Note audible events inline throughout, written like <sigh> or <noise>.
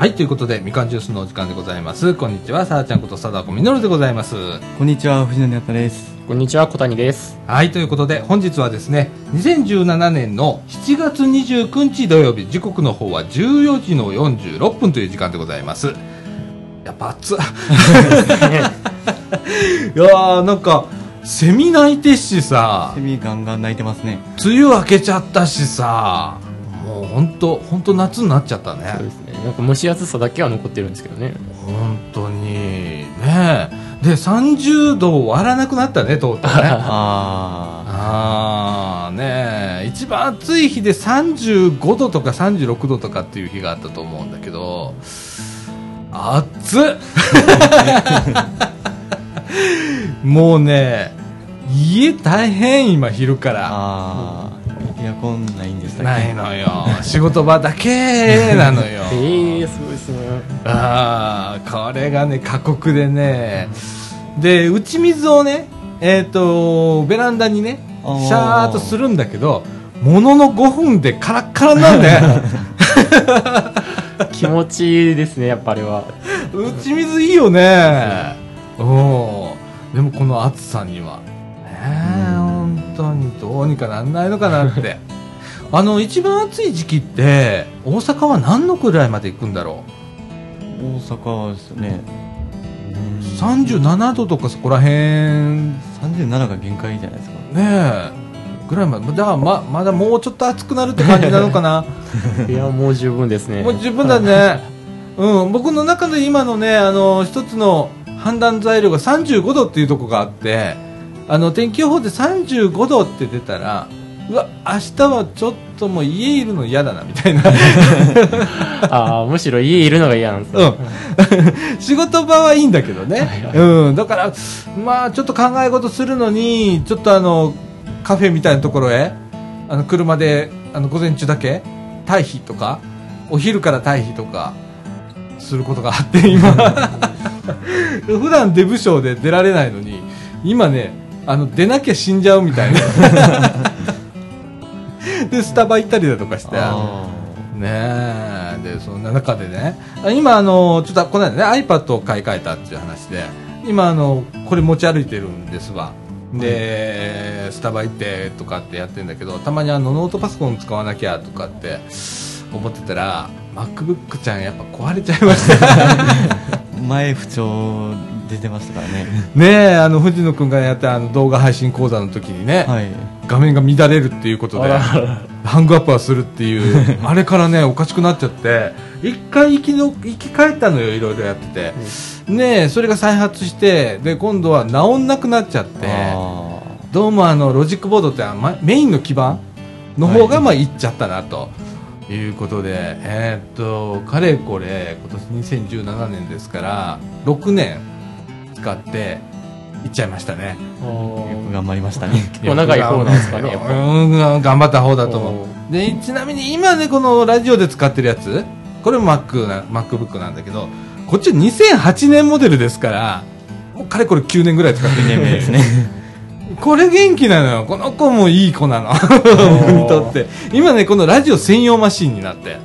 はい、ということで、みかんジュースのお時間でございます。こんにちは、さあちゃんこと貞子みのるでございます。こんにちは、藤野にあったです。こんにちは、小谷です。はい、ということで、本日はですね、2017年の7月29日土曜日、時刻の方は14時の46分という時間でございます。やっぱ暑っ。<laughs> いやー、なんか、セミ鳴いてっしさセ、ミガンガン鳴いてますね。梅雨明けちゃったしさ、本当本当夏になっちゃったね。そうですね。なんか蒸し暑さだけは残ってるんですけどね。本当にねで30度を割らなくなったねとうとうね <laughs> あああねえ一番暑い日で35度とか36度とかっていう日があったと思うんだけど暑っ <laughs> もうね家大変今昼かあ。らああ。エアコンないんでしたっけ？ないのよ。仕事場だけなのよ。<laughs> ええすごいですね。ああこれがね過酷でね。で打ち水をねえっ、とベランダにねシャーっとするんだけどものの5分でカラッカラになるね <laughs> 気持ちいいですね、やっぱあれは。打ち水いいよね。おでもこの暑さには。ねえどうにかなんないのかなって。<laughs> あの一番暑い時期って大阪は何のくらいまで行くんだろう？大阪ですよね。37度とかそこら辺。37が限界じゃないですか。ねえ。ぐらいまで。だからままだもうちょっと暑くなるって感じなのかな？<laughs> いや、もう十分ですね。もう十分だね。うん。僕の中で今のねあの一つの判断材料が35度っていうとこがあってあの天気予報で35度って出たらうわ明日はちょっともう家いるの嫌だなみたいな。<laughs> ああ、むしろ家いるのが嫌なんですね。うん。<laughs> 仕事場はいいんだけどね、うん、だから、まあ、ちょっと考え事するのに、ちょっとあのカフェみたいなところへあの車であの午前中だけ退避とかお昼から退避とかすることがあって今。<laughs> 普段出不精で出られないのに今ねあの出なきゃ死んじゃうみたいな。でスタバ行ったりだとかして。あねえ。でそんな中でね。あ今あのちょっとこの間ね iPad を買い替えたっていう話で。今あのこれ持ち歩いてるんですわ。で、スタバ行ってとかってやってるんだけどたまにあのノートパソコン使わなきゃとかって思ってたら MacBook ちゃんやっぱ壊れちゃいました。あ。<laughs> 前不調出てましたからね。ねえあの藤野君がやったあの動画配信講座の時にね、はい。画面が乱れるっていうことでハングアップはするっていう <laughs> あれからねおかしくなっちゃって一回生きの生き返ったのよいろいろやってて、ねえそれが再発してで今度は治んなくなっちゃってあどうもあのロジックボードってあまメインの基板の方がまあいっちゃったなと。いうことで、えーっとかれこれ今年2017年ですから6年使っていっちゃいましたね。頑張りましたね。結構長い方なんですかね。うん頑張った方だと思おうでちなみに今ねこのラジオで使ってるやつこれも Mac な MacBook なんだけどこっちは2008年モデルですからもうかれこれ9年ぐらい使ってる。2年目ですね。<laughs> これ元気なのよ。この子もいい子なの。僕にとって。今ねこのラジオ専用マシンになって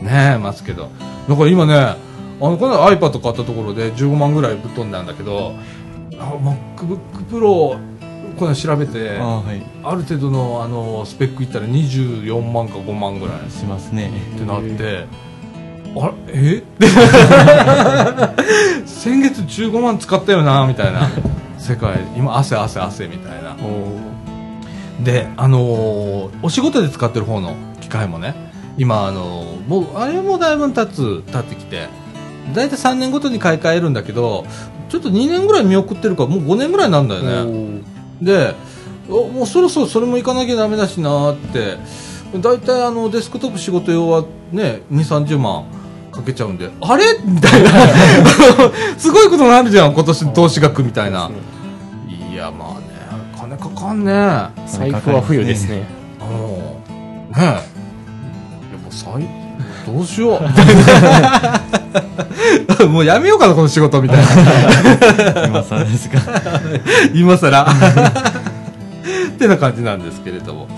ねえますけど。だから今ねあのこの iPad 買ったところで15万ぐらいぶっ飛んだんだけどあ MacBook Pro これ調べてああ、はい。ある程度のあのスペックいったら24万か5万ぐらいっしますね。てなって、あれ？え？<laughs> 先月15万使ったよなみたいな。世界。今汗汗汗みたいな。おであのーお仕事で使ってる方の機械もね今あのーもうあれもだいぶ経つ経ってきて大体3年ごとに買い替えるんだけどちょっと2年ぐらい見送ってるからもう5年ぐらいなんだよね、ーでおもうそろそろそれも行かなきゃダメだしなーって。大体あのデスクトップ仕事用はね2 3 0万かけちゃうんで。あれ？みたいな。<laughs> すごいことになるじゃん今年の投資額みたいな。いやまあね金かかんね。財布は冬ですね。うん。ねえ。いやもう最どうしよう <laughs> <laughs> <laughs> もうやめようかなこの仕事みたいな。今更ですか。<laughs> 今さら <laughs> ってな感じなんですけれども。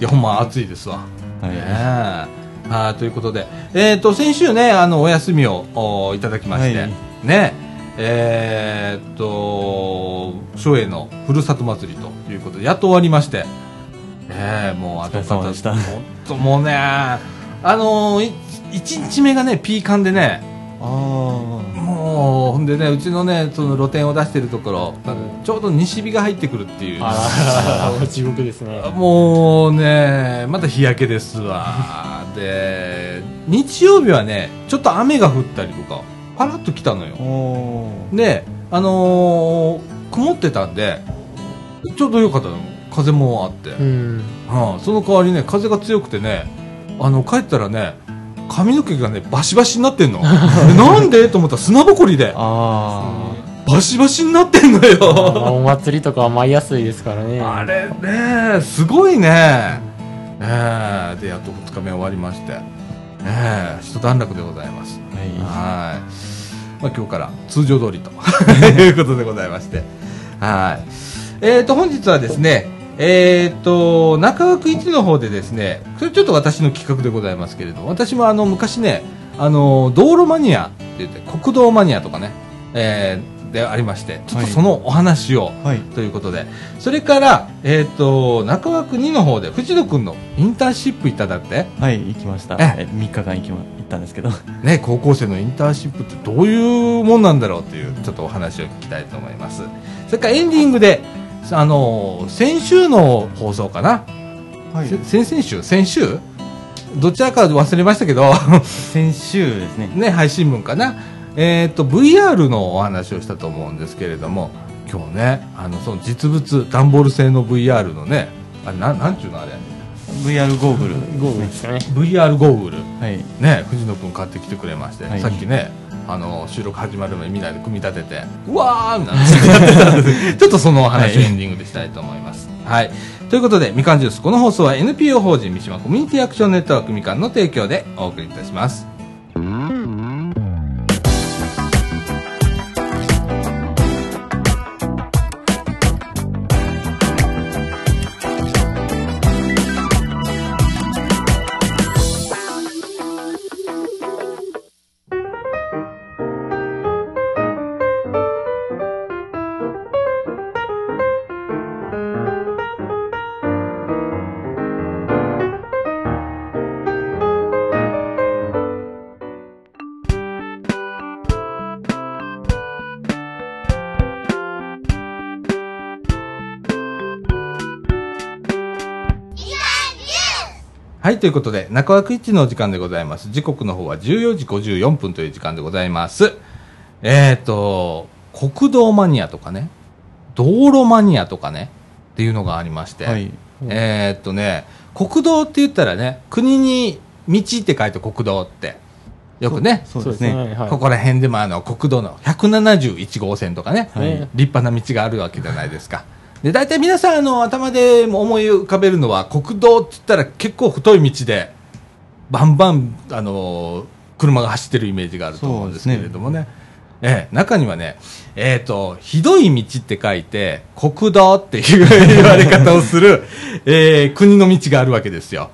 いやほんま暑いですわ、はい。ねえ。あーということで、えー、と先週ねあのお休みをおいただきまして、はい。ね。えー、っと松江のふるさと祭りということでやっと終わりまして、えー、もうあとお疲れ様でした。ほんともうねあのー、1日目がねピーカンでねもうほんでねうちのねその露店を出してるところ、ちょうど西日が入ってくるっていうあら、地獄ですね。もうね、また日焼けですわ。で、日曜日はね、ちょっと雨が降ったりとか、パラッと来たのよ。で、あのー曇ってたんで、ちょうどよかったの。風もあって。うん。はあ、その代わりね、風が強くてね、あの、帰ったらね、髪の毛がね、バシバシになってんの。<laughs> でなんで？と思ったら砂ぼこりで、あバシバシになってんのまあよ。お祭りとかは舞いやすいですからね。あれね、すごいね。ええで、やっと2日目終わりまして、ええ一段落でございます。あははい。まあ、今日から通常通りと <laughs> いうことでございまして。はい。えっ、と、本日はですね、えっ、と、中枠1の方でですね、それちょっと私の企画でございますけれども、私もあの、昔ね、あの、道路マニアって言って、国道マニアとかね、えーでありまして、ちょっとそのお話を、い。はい。ということで、それから、えっ、と、中枠2の方で、藤野くんのインターンシップいただって、はい行きました。ええ。3日間行きま行ったんですけど。<laughs> ね、高校生のインターンシップってどういうもんなんだろうっていう、ちょっとお話を聞きたいと思います。それからエンディングで、あの、先週の放送かな、はせ先々週？先週？どちらか忘れましたけど、先週ですね。<laughs> ね、配信分かな？えっ、と、VR のお話をしたと思うんですけれども、今日ね、あの、その実物、段ボール製の VR のね、あれ、なん、なんちゅうのあれ？VR ゴーグルゴーグルですかね。VR ゴーグル。はいね、藤野君買ってきてくれまして、はいさっきね、あの、収録始まる前みんなで組み立てて、うわーなんてやってたんでちょっとそのお話エンディングでしたいと思います。はい。ということで、みかんジュース、この放送は NPO 法人三島コミュニティアクションネットワークみかんの提供でお送りいたします。はい、ということで、中枠一のお時間でございます。時刻の方は14時54分という時間でございます。えっ、と、国道マニアとかね、道路マニアとかね、っていうのがありまして、はいえーっとね、国道って言ったらね、国に道って書いて国道って、よくね、そうですねはい。ここら辺でもあの国道の171号線とかね、はい立派な道があるわけじゃないですか。で、大体皆さんあの頭で思い浮かべるのは国道って言ったら結構太い道で、バンバン、あの車が走ってるイメージがあると思うんですけれどもね。ええ、中にはね、えっ、と、ひどい道って書いて、国道っていう言われ方をする、<laughs> えー国の道があるわけですよ。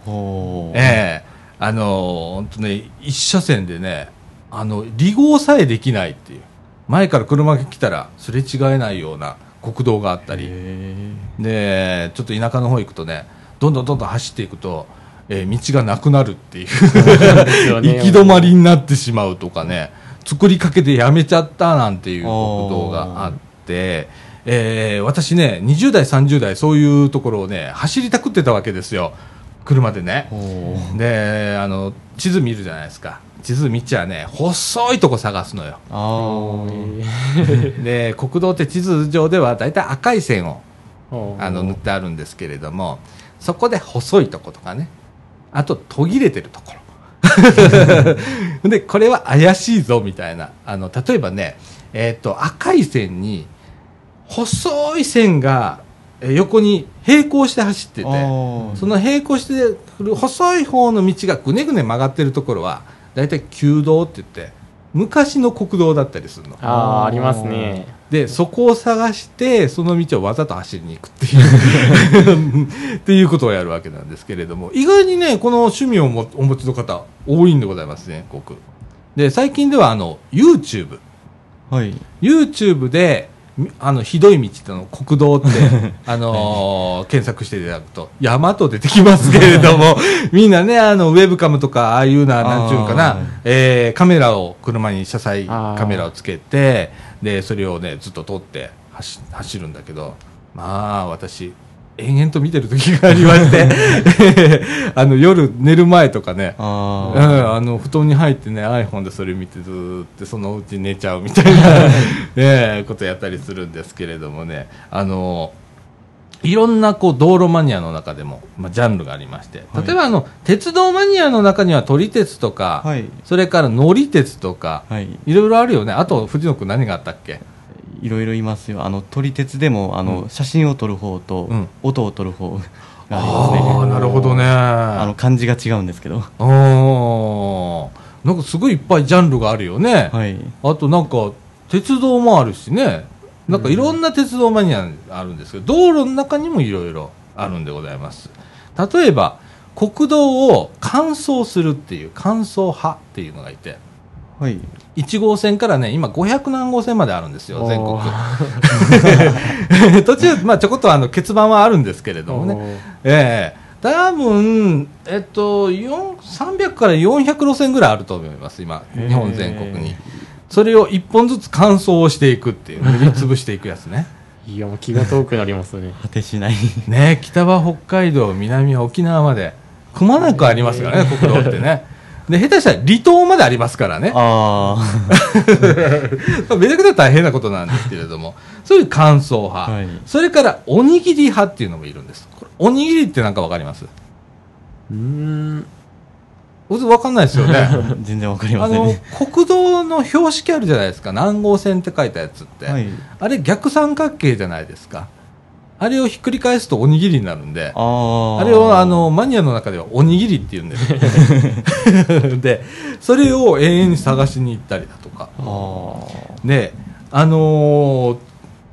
ええあのー、本当ね、一車線でね、あの、離合さえできないっていう。前から車が来たらすれ違えないような国道があったり、へで、ちょっと田舎の方行くとね、どんどんどんどん走っていくと、えー道がなくなるっていう、行き止まりになってしまうとかね、作りかけてやめちゃったなんていう国道があって、えー私ね、20代、30代、そういうところをね、走りたくってたわけですよ。車でね。で、あの、地図見るじゃないですか。地図見ちゃね、細いとこ探すのよ。<laughs> で、国道って地図上ではだいたい赤い線をおあの塗ってあるんですけれども、そこで細いとことかね、あと途切れてるところ。<laughs> で、これは怪しいぞみたいな。あの、例えばね、えっ、と、赤い線に、細い線がえー横に並行して走ってて、その並行してる細い方の道がぐねぐね曲がってるところは、だいたい旧道って言って、昔の国道だったりするの。ああ、ありますね。でそこを探してその道をわざと走りに行くっていう <laughs> っていうことをやるわけなんですけれども意外にねこの趣味をもお持ちの方多いんでございますね僕で最近ではあの YouTube はい。YouTube でみあのひどい道っていうの国道って、<laughs> あのー検索していただくと山と出てきますけれども <laughs> みんなねあのウェブカムとかああいうななんちゅうんかあなー、えーカメラを車に車載カメラをつけてでそれをねずっと撮って走走るんだけどまあ私延々と見てる時がありまして <laughs> あの夜寝る前とかねうん、ああの布団に入ってね iPhone でそれ見てずーっとそのうち寝ちゃうみたいな、<laughs> ね、ことやったりするんですけれどもねあのいろんなこう道路マニアの中でも、まあ、ジャンルがありましてはい例えばあの、鉄道マニアの中には撮り鉄とか、あ。はい。それから乗り鉄とか、はい。いろいろあるよねあと藤野君何があったっけ？いろいろいますよ。あの、撮り鉄でも、あの、うん写真を撮る方と、うん音を撮る方がありますね。ああなるほどねあの、漢字が違うんですけど。あーなんかすごいいっぱいジャンルがあるよね、はい。あとなんか鉄道もあるしねなんかいろんな鉄道マニアあるんですけど、道路の中にもいろいろあるんでございます例えば国道を乾燥するっていう乾燥派っていうのがいてはい。1号線からね今500何号線まであるんですよ全国お <laughs> 途中、まあ、ちょこっとあの欠番はあるんですけれどもねええ多分、えっと、4 300から400路線ぐらいあると思います、今、日本全国に。それを1本ずつ乾燥をしていくっていう、塗りつぶしていくやつね。<laughs> いやもう気が遠くなりますね <laughs> 果てしない。ね北は北海道、南は沖縄まで、くまなくありますからね、国道ってね。で、下手したら離島までありますからね。あ <laughs> めちゃくちゃ大変なことなんですけれども、<laughs> そういう乾燥派、はいそれからおにぎり派っていうのもいるんです。これおにぎりってなんかわかります？うーん僕わかんないですよね。あ。<laughs> 全然わかりまあのせんね。国道の標識あるじゃないですか南号線って書いたやつって、はい。あれ逆三角形じゃないですかあれをひっくり返すとおにぎりになるんであ。れをあ、のマニアの中ではおにぎりって言うんです <laughs> でそれを永遠に探しに行ったりだとか。であのー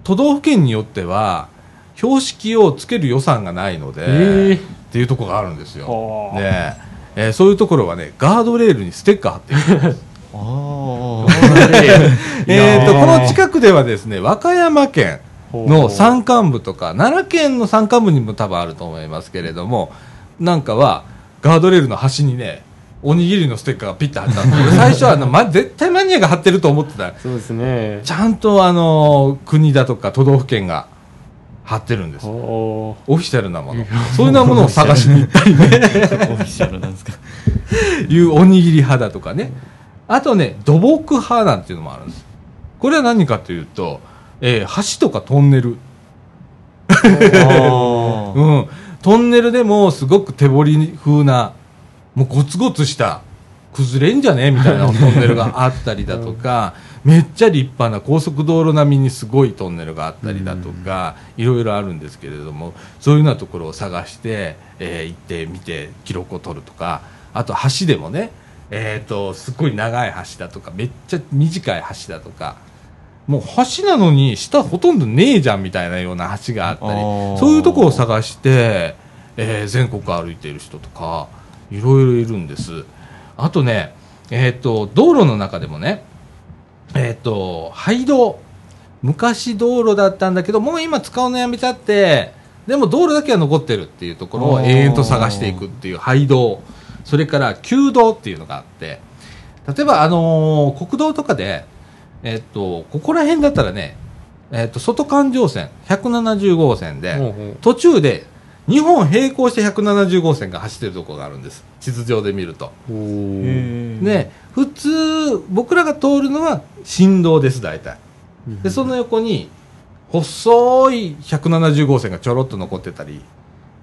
都道府県によっては標識をつける予算がないので、えっていうところがあるんですよ、はあ。でえーそういうところはねガードレールにステッカー貼ってるんです。ああ。<laughs> えー、とこの近くではですね和歌山県の山間部とか奈良県の山間部にも多分あると思いますけれどもなんかはガードレールの端にねおにぎりのステッカーがピッて貼ってあって俺最初はあの、ま、絶対マニアが貼ってると思ってた。そうですね。ちゃんとあの国だとか都道府県が貼ってるんです。おオフィシャルなもの。そういうなものを探しに行ったりね。<laughs> オフィシャルなんですか。いうおにぎり派だとかね。あとね、土木派なんていうのもあるんです。これは何かというと、えー橋とかトンネル。あうん。トンネルでもすごく手彫り風な、もうゴツゴツした、崩れんじゃねみたいなトンネルがあったりだとか、めっちゃ立派な高速道路並みにすごいトンネルがあったりだとか、いろいろあるんですけれども、そういうようなところを探して、えー行ってみて記録を取るとか、あと橋でもね、えっ、と、すごい長い橋だとか、めっちゃ短い橋だとか、もう橋なのに下ほとんどねえじゃんみたいなような橋があったりそういうところを探して、えー全国歩いている人とかいろいろいるんです。あとねえっ、と道路の中でもねえっ、と廃道。昔道路だったんだけどもう今使うのやめちゃってでも道路だけは残ってるっていうところを永遠と探していくっていう廃道。それから旧道っていうのがあって。例えば、あのー国道とかで、えっと、ここら辺だったらね、えっと、外環状線、170号線で、ほうほう途中で、2本並行して170号線が走ってるところがあるんです。地図上で見ると。で、普通、僕らが通るのは振動です、大体。で、その横に、細い170号線がちょろっと残ってたり、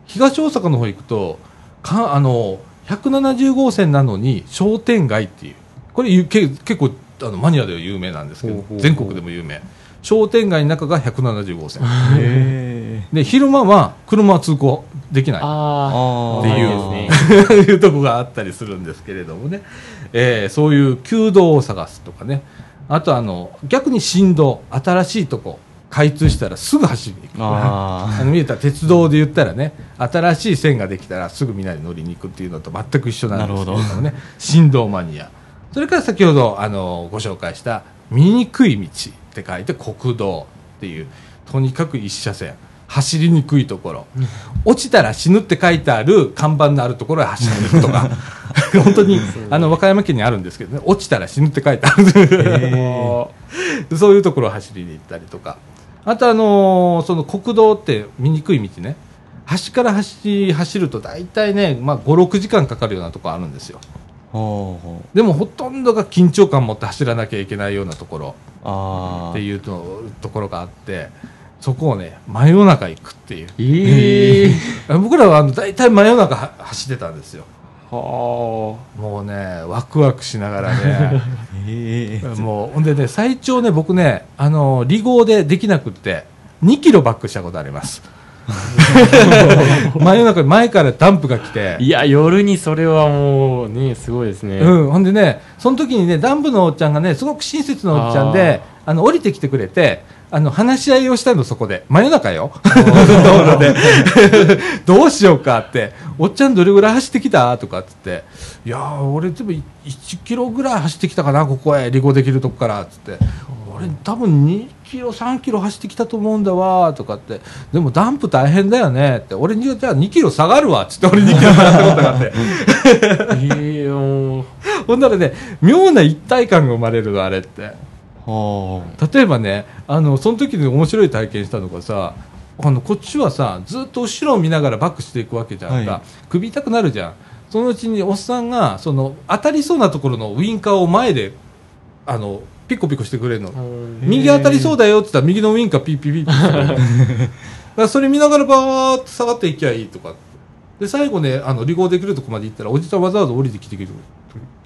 東大阪の方行くと、かあの、170号線なのに商店街っていう、これゆけ結構あのマニアでは有名なんですけどほうほうほう。全国でも有名。商店街の中が170号線。へで昼間は車は通行できない。ああっていう。あいいですねいうとこがあったりするんですけれどもね、えーそういう旧道を探すとかね。あとあの逆に振動新しいとこ開通したらすぐ走りに行くあ <laughs> あの見えたら鉄道で言ったらね新しい線ができたらすぐみんなで乗りに行くっていうのと全く一緒なんですけれどもね。振動マニアそれから先ほどあのご紹介した見にくい道って書いて国道っていうとにかく一車線走りにくいところ。落ちたら死ぬって書いてある看板のあるところへ走りに行くとか。<laughs> 本当にあの和歌山県にあるんですけどね落ちたら死ぬって書いてある。え <laughs> そういうところを走りに行ったりとか、あと、あのーその国道って見にくい道ね、端から端走ると大体ね、まあ、5、6時間かかるようなところあるんですよ。ほうほう。でもほとんどが緊張感持って走らなきゃいけないようなところ。あっていうとところがあって、そこをね、真夜中行くっていう。ええ僕らはあの大体真夜中は走ってたんですよ。はもうね、ワクワクしながらね。<laughs> ええもうほんでね最長ね僕ねあの離合でできなくって2キロバックしたことあります <laughs> 真夜中に前からダンプが来て。あいや夜にそれはもうねすごいですね、うん、ほんでねその時にねダンプのおっちゃんがねすごく親切なおっちゃんであの降りてきてくれてあの話し合いをしたのそこで。真夜中よ。<laughs> 道路で。<laughs> どうしようかって。おっちゃんどれぐらい走ってきたとかっつって。いやー俺でも1キロぐらい走ってきたかなここへ。離合できるとこから。っつって。俺多分2キロ3キロ走ってきたと思うんだわとかって。でもダンプ大変だよねって。俺にじゃあ2キロ下がるわ。っつって俺2キロ下がったことがあって。ええもうほんならね妙な一体感が生まれるのあれって。ほ例えばねあのその時に面白い体験したのがさあのこっちはさずっと後ろを見ながらバックしていくわけじゃんか、はい。首痛くなるじゃん。そのうちにおっさんがその当たりそうなところのウインカーを前であのピコピコしてくれるの。うん。右当たりそうだよって言ったら右のウインカーピーピーピーって。<laughs> それ見ながらバーッと下がっていきゃいいとかで最後ねあの離合できるとこまで行ったらおじちゃんわざわざ降りてきてくれ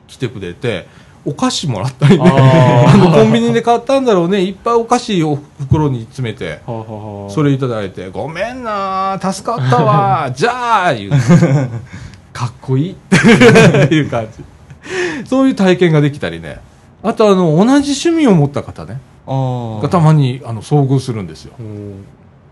来てくれてお菓子もらったりね。ああの <laughs> コンビニで買ったんだろうね。いっぱいお菓子を袋に詰めて。それいただいて「ごめんな助かったわ <laughs> じゃあ」言うかっこいいっていう感じ。そういう体験ができたりねあとあの同じ趣味を持った方ね。がたまにあの遭遇するんですよ。うん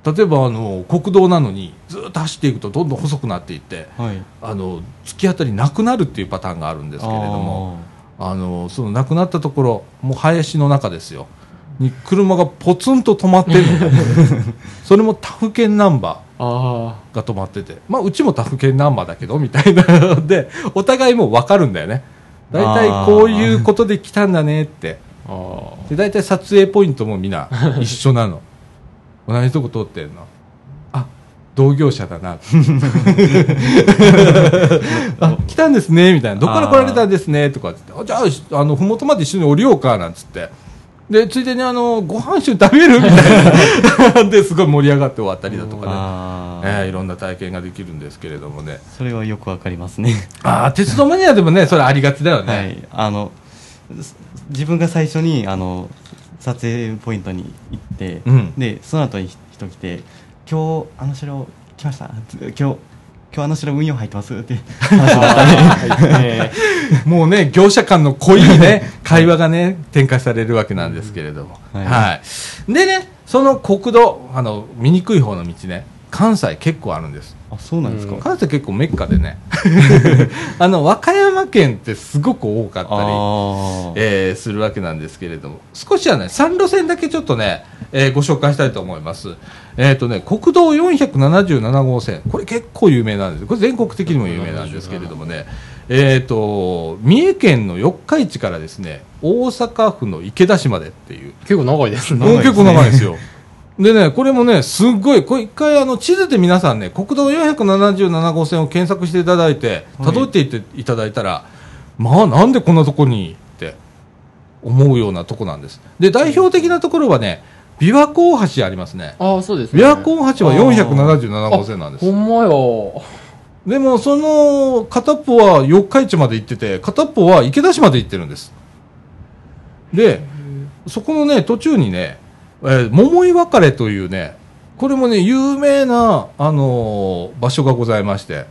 例えばあの国道なのにずっと走っていくとどんどん細くなっていってはい。あの突き当たりなくなるっていうパターンがあるんですけれどもあのそのなくなったところもう林の中ですよ。に車がポツンと止まってるの。<laughs> それも他府県ナンバあー。が止まってて。まあうちも他府県ナンバーだけどみたいなのでお互いもう分かるんだよね大体こういうことで来たんだねって。で大体撮影ポイントもみんな <laughs> 一緒なの。同じとこ通ってるの。あ同業者だな。<laughs> あ来たんですねみたいな。どこから来られたんですねとかっつって。あじゃああの麓まで一緒に降りようかなんつってでついでにあのご飯一緒に食べるみたいな。<laughs> ですごい盛り上がって終わったりだとかね。えーいろんな体験ができるんですけれどもね。それはよくわかりますね。ああ鉄道マニアでもねそれありがちだよね、はい。あのす自分が最初にあの撮影ポイントに行って、うん。でその後に人来て「今日あの城来ました。今日今日あの城運用入ってます」って話になったねはいねもうね、業者間の濃いね、会話がね、展開されるわけなんですけれども。はいはい。でね、その国道、あの、見にくい方の道ね、関西結構あるんです。あそうなんですか、うん。関西結構メッカでね、<laughs> あの、和歌山県ってすごく多かったり、えーするわけなんですけれども、少しはね、3路線だけちょっとね、えーご紹介したいと思います。えっ、とね、国道477号線、これ結構有名なんです。これ全国的にも有名なんですけれどもね、えっ、と、三重県の四日市からですね、大阪府の池田市までっていう、結構長いですね。もう結構長いですよ。でね、これもね、すっごい、これ一回あの地図で皆さんね、国道477号線を検索していただいて、はい辿っていっていただいたら、まあなんでこんなとこにって思うようなとこなんです。で、代表的なところはね、琵琶湖大橋ありますね。ああそうですね琵琶湖大橋は477号線なんですほ。んまよでもその片っぽは四日市まで行ってて、片っぽは池田市まで行ってるんです。で、そこのね、途中にね、えー桃井別れというね、これもね、有名な、あのー場所がございまして、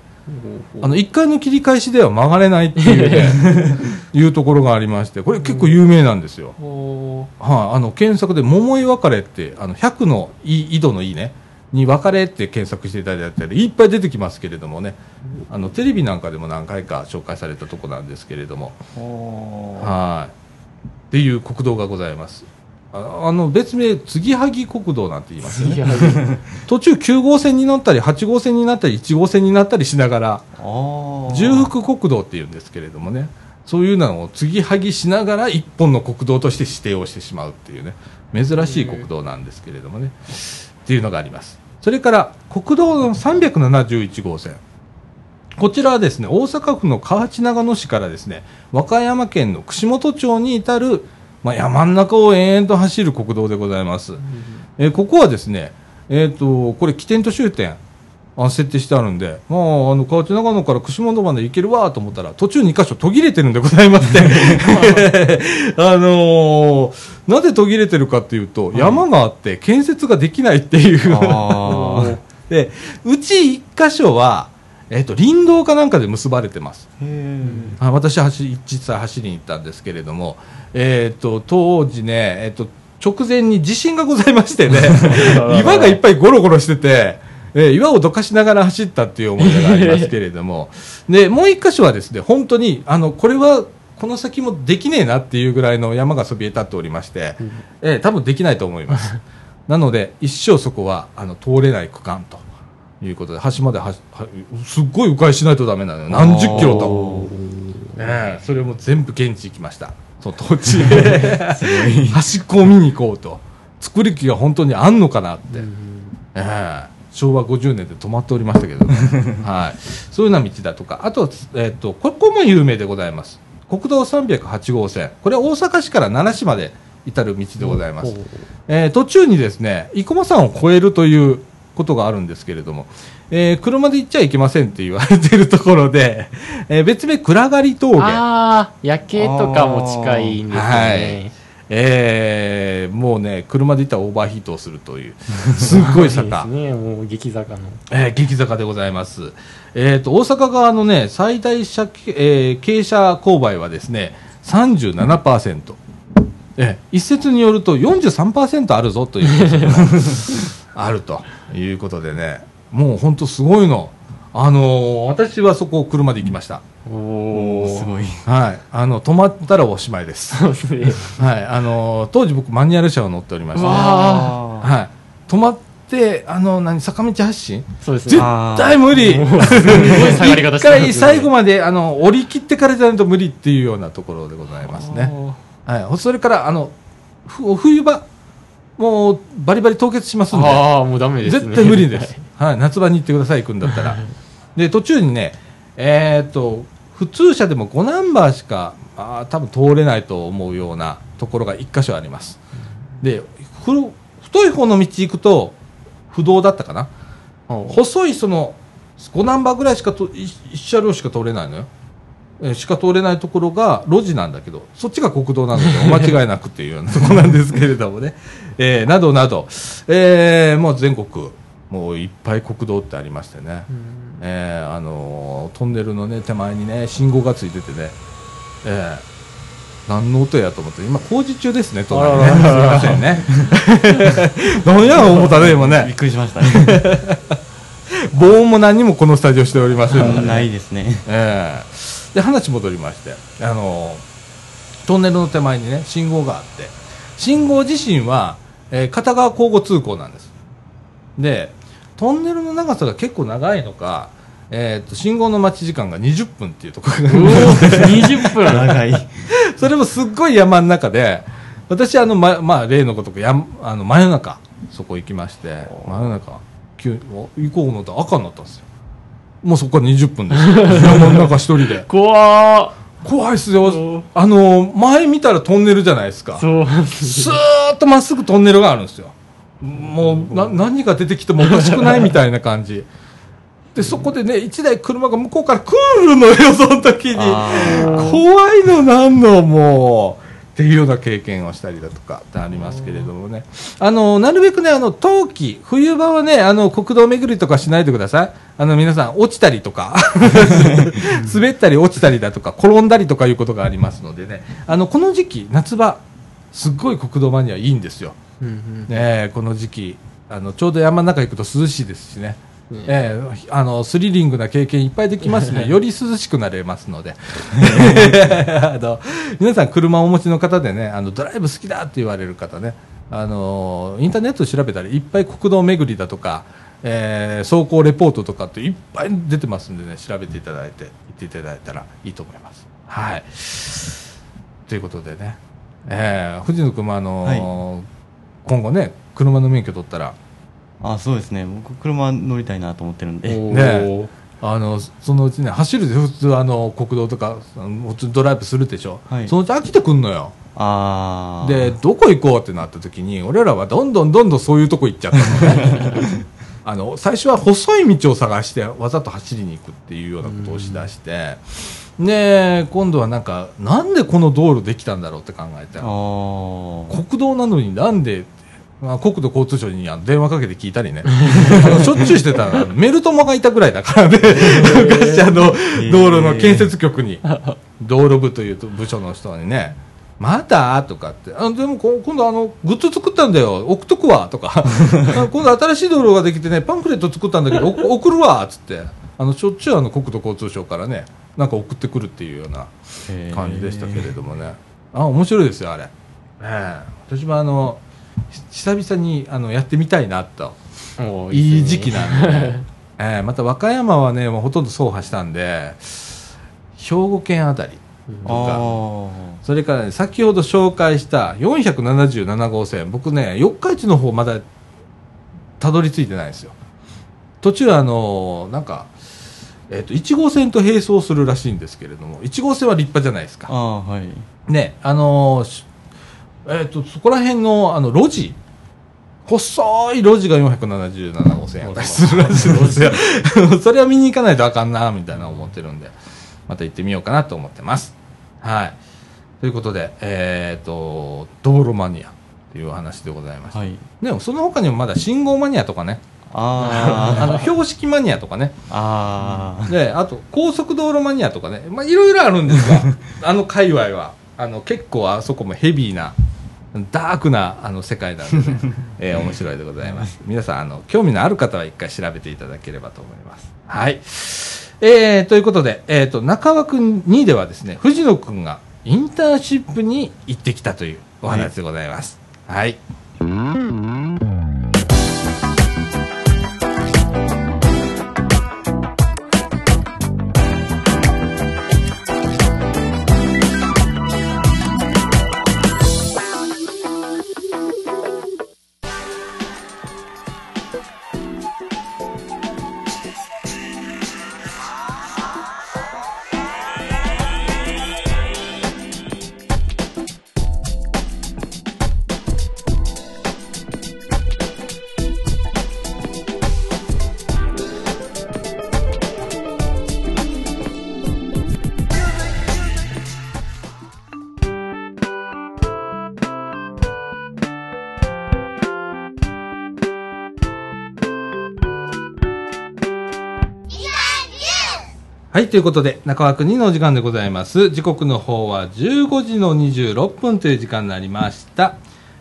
あの1回の切り返しでは曲がれないっていうね <laughs> いうところがありましてこれ結構有名なんですよ、おはい、あの検索で「桃井別れ」ってあの100のい井戸の「い」ねに別れって検索していただいたらいっぱい出てきますけれどもね。あのテレビなんかでも何回か紹介されたとこなんですけれども。はい。っていう国道がございますああの別名継ぎはぎ国道なんて言いますね。途中9号線に乗ったり8号線になったり1号線になったりしながら重複国道っていうんですけれどもね。そういうのを継ぎはぎしながら一本の国道として指定をしてしまうっていうね。珍しい国道なんですけれどもね。っていうのがあります。それから国道の371号線。こちらはですね大阪府の河内長野市からですね和歌山県の串本町に至る、まあ、山ん中を延々と走る国道でございます、えーここはですね、えー、とこれ起点と終点あ設定してあるんで、まあ、あの河内長野から串本まで行けるわと思ったら途中2箇所途切れてるんでございまして <laughs> あのーなぜ途切れてるかっていうと、山があって建設ができないっていう。<laughs> でうち1箇所は、えー、と林道かなんかで結ばれてます。あ私走り実際走りに行ったんですけれども、えー、と当時ね、えー、と直前に地震がございましてね <laughs> 岩がいっぱいゴロゴロしてて、えー岩をどかしながら走ったっていう思い出がありますけれども。<laughs> でもう一箇所はですね本当にあのこれはこの先もできねえなっていうぐらいの山がそびえ立っておりまして、えー多分できないと思います。<laughs> なので一生そこはあの通れない区間ということで端までははすっごい迂回しないとダメなのよ。何十キロと。ええそれも全部現地行きました。その当地端っこを見に行こうと。作り気が本当にあんのかなって、ええ昭和50年で止まっておりましたけどね、<laughs> はい、そういうような道だとか。あと,、えっとここも有名でございます。国道308号線。これは大阪市から奈良市まで至る道でございます、えー途中にですね生駒山を越えるということがあるんですけれども、えー車で行っちゃいけませんって言われているところで、えー別名暗がり峠。ああ夜景とかも近いんですよねえーもうね車で行ったらオーバーヒートをするという <laughs> すっごい坂。ですねもう激坂の。えー激坂でございます、えー、と大阪側のね最大車、えー傾斜勾配はですね37%、えー一説によると43%あるぞというあるということでねもう本当すごいの。あのー私はそこを車で行きました。おおすごい。はい。あの止まったらおしまいです。<laughs> はい。あのー当時僕マニュアル車を乗っておりまして。はい。止まってあの何坂道発進？絶そうです。ね対無理。一回最後まであの降り切ってからじゃないと無理っていうようなところでございますね、はい、それからあのふ冬場もうバリバリ凍結しますんで。ああもうダメですね。絶対無理です、<laughs> はい、夏場に行ってください行くんだったら。で途中にねえーっと普通車でも5ナンバーしかあー多分通れないと思うようなところが1箇所あります。でふ太い方の道行くと不動だったかな。細いその5ナンバーぐらいしかと1車両しか通れないのよ、えーしか通れないところが路地なんだけどそっちが国道なのでお間違いなくっていうようなところなんですけれどもね、えーなどなど、えーもう全国もういっぱい国道ってありましてね、うん。えーあのートンネルの、ね、手前にね信号がついててね、えー何の音やと思って今工事中ですね隣ね。すいらら。ませんね。<laughs> 何や思ったね今びっねくりしました。ね <laughs> 防音も何にもこのスタジオしておりませんので、ないですね。ええで話戻りましてあのトンネルの手前にね信号があって。信号自身は、えー片側交互通行なんです。でトンネルの長さが結構長いのか、えー、と信号の待ち時間が20分っていうところがうお20分。長い。<laughs> それもすっごい山の中で私あの、ままあ、例のことくやあの真夜中そこ行きまして真夜中急行こう思ったら赤になったんですよ。もうそこから20分ですよ。山の中一人で。怖怖いっすよ。あの前見たらトンネルじゃないですか。ーそう。スーッとまっすぐトンネルがあるんですよ。もうな何が出てきてもおかしくないみたいな感じ。でそこでね1台車が向こうから来るのよその時に。あ怖いのなんのもうっていうような経験をしたりだとかってありますけれどもね、あのなるべくね、あの冬季、冬場はね、あの国道巡りとかしないでください、あの皆さん、落ちたりとか、<laughs> 滑ったり落ちたりだとか、転んだりとかいうことがありますのでね、あのこの時期、夏場、すっごい国道マニアいいんですよ、うんうん。ねえ、この時期あのちょうど山の中行くと涼しいですしね。ねええあのスリリングな経験いっぱいできますね、より涼しくなれますので、<laughs> あの皆さん、車をお持ちの方でね、あのドライブ好きだって言われる方ね、あのインターネットで調べたらいっぱい国道巡りだとか、えー走行レポートとかっていっぱい出てますんでね、調べていただいて、行っていただいたらいいと思います。はい、ということでね、えー藤野君も、あの今後ね、車の免許取ったら、あそうですね。僕車乗りたいなと思ってるんで。おねーあのそのうちね走るで普通あの国道とか普通にドライブするでしょ、はい。そのうち飽きてくんのよ。ああでどこ行こうってなった時に俺らはどんどんどんどんそういうとこ行っちゃったの。ね <laughs> あの最初は細い道を探してわざと走りに行くっていうようなことをしだして、で今度はなんかなんでこの道路できたんだろうって考えて。あー。国道なのになんでってまあ、国土交通省に電話かけて聞いたりね。あのしょっちゅうしてたの。あのメルトモがいたぐらいだからね。昔あの道路の建設局に。道路部という部署の人にね。まだとかって。あでもこ今度あのグッズ作ったんだよ。送っとくわ。とか。あ <laughs> 今度新しい道路ができてねパンフレット作ったんだけどお送るわ。っつって。あのしょっちゅうあの国土交通省からねなんか送ってくるっていうような感じでしたけれどもね、あ面白いですよあれ、ええ。私もあのひ久々にあのやってみたいなと。いい時期なんで、ね。<laughs> ええまた和歌山はねもうほとんど走破したんで兵庫県あたりとかそれから、ね、先ほど紹介した477号線僕ね四日市の方まだたどり着いてないんですよ。途中あのなんかえっと1号線と並走するらしいんですけれども1号線は立派じゃないですか。あーはい。ね、あのーしえっ、と、そこら辺の、あの、路地、細い路地が477号線やったりするらしいんですよ。それは見に行かないとあかんな、みたいな思ってるんで、また行ってみようかなと思ってます。はい。ということで、えっ、と、道路マニアというお話でございました。はい。でも、その他にもまだ信号マニアとかね、あ <laughs> あの、標識マニアとかね、ああであと高速道路マニアとかね、まあ、いろいろあるんですが。<laughs> あの界隈は。あの結構あそこもヘビーなダークなあの世界なんで、ね。<laughs> えー面白いでございます。皆さんあの興味のある方は一回調べていただければと思います。はい、えー、ということで、えー、と中枠2ではですね藤野君がインターンシップに行ってきたというお話でございます。はい。はい、ということで、中枠2のお時間でございます。時刻の方は15時の26分という時間になりました。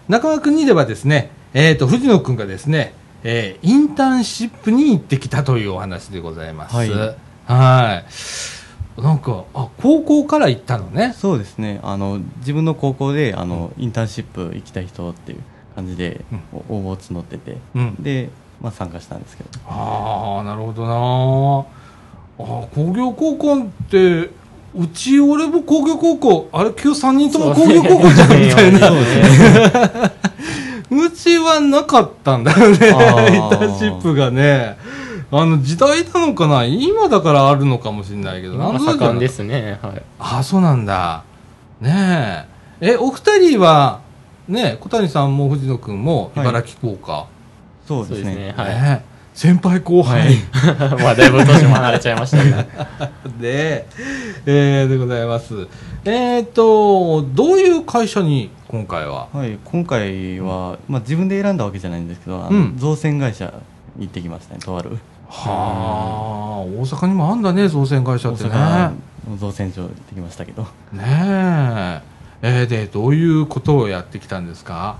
中枠2ではですね、えっ、と、藤野くんがですね、えーインターンシップに行ってきたというお話でございます。はいはいなんか、あ、高校から行ったのね。そうですねあの自分の高校であの、インターンシップ行きたい人っていう感じで、お応募を募ってて、うんで、まあ、参加したんですけどああ、なるほどなあー工業高校って、うち俺も工業高校、あれ今日3人とも工業高校じゃんみたいな。うちはなかったんだよね、インタシップがね。あの、時代なのかな？今だからあるのかもしれないけど、今なんぞ盛んですね。はい。あ、そうなんだ。ねえ。え、お二人は、ね小谷さんも藤野くんもはい茨城高か。そうですねそうですねはいね先輩後輩、<laughs> まあ、だいぶ年も離れちゃいましたけど。<laughs> で、えーでございます。えっ、と、どういう会社に今回は？はい、今回は、まあ、自分で選んだわけじゃないんですけど、あのうん造船会社に行ってきましたね、とある。はあ、大阪にもあんだね、造船会社大ってね。造船所行ってきましたけど、ねえ。えーで、どういうことをやってきたんですか？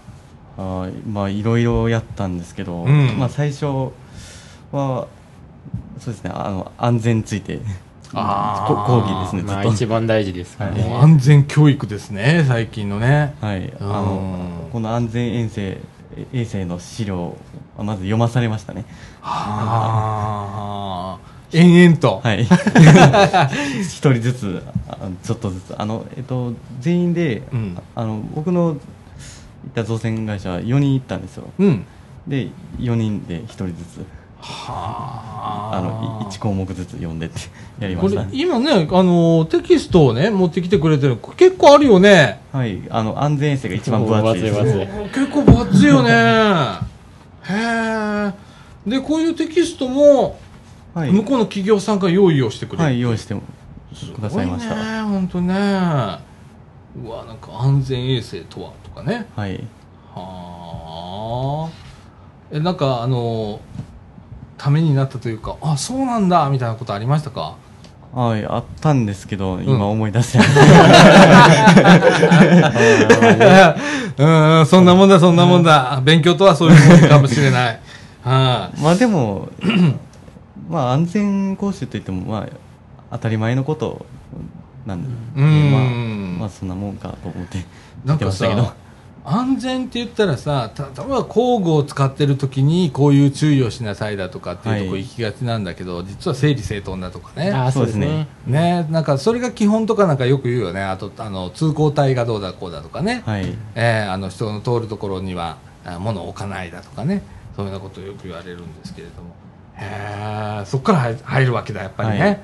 あーまあ、いろいろやったんですけど、うんまあ、最初は、そうですね、あの安全について、あ講義ですね、ずまあ。一番大事ですからもうね。安全教育ですね、最近のね。はい、あうんのこの安全衛生衛生の資料をまず読まされましたね。はあ。延々と。はい。<laughs> 一人ずつ、あちょっとずつ、あの、えっと、全員で、うんあの、僕の行った造船会社は4人行ったんですよ。うん。で、4人で1人ずつ、はあの、1項目ずつ読んでって <laughs> やりまこれした。今ね、あのテキストをね、持ってきてくれてる、結構あるよね。はい。あの、安全衛生が一番分厚いです。<laughs> 結構分厚いよね。<laughs> へえ。で、こういうテキストも、はい。向こうの企業さんが用意をしてくれる。はい、用意してくださいました。すごいね、本当ね。うわ、なんか安全衛生とはとかね。はい。はあ。え、なんかあの、ためになったというか、あ、そうなんだ、みたいなことありましたか？はい、あったんですけど、ん今思い出せない。<laughs> うん、そんなもんだ、そんなもんだ。勉強とはそういうもんかもしれない。<laughs> はい、まあでも、<clears throat> まあ安全講習といっても、まあ、当たり前のことなんで、うんまあ、まあそんなもんかと思ってなんか見てましたけどさ、安全って言ったらさ、た例えば工具を使ってる時にこういう注意をしなさいだとかっていうとこはい行きがちなんだけど、実は整理整頓だとかね。ああ、そうですね。ね、なんかそれが基本とかなんかよく言うよね。あと、あの、通行帯がどうだこうだとかね。はい。えーあの人の通るところにはあ物を置かないだとかねそういうようなことをよく言われるんですけれどもへえそこから入入るわけだやっぱりね、はい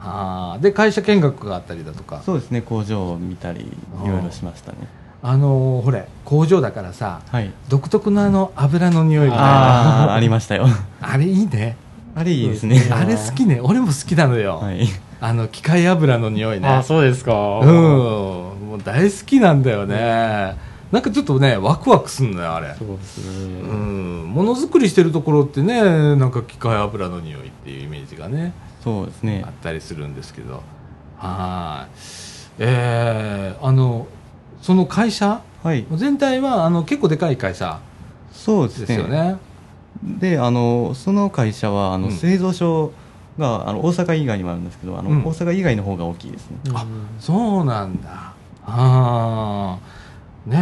あーで会社見学があったりだとかそうですね、工場を見たり、いろいろしましたね。あのーほれ工場だからさはい。独特のあの油の匂いみたいなありましたよ。<laughs> あれいいねあれいいですね。あれ好きね俺も好きなのよ、はい。あの機械油の匂いねああ、そうですか。うんもう大好きなんだよね、なんかちょっとねワクワクすんのよあれそうですうね。ん、ものづくりしてるところってねなんか機械油の匂いっていうイメージがねそうですねあ。ったりするんですけどはいえー、あのその会社はい。全体はあの結構でかい会社そうですよね。で、あの、その会社は、あの、うん。製造所が、あの、大阪以外にもあるんですけど、あの、うん。大阪以外の方が大きいですね。あそうなんだ。ああねえ。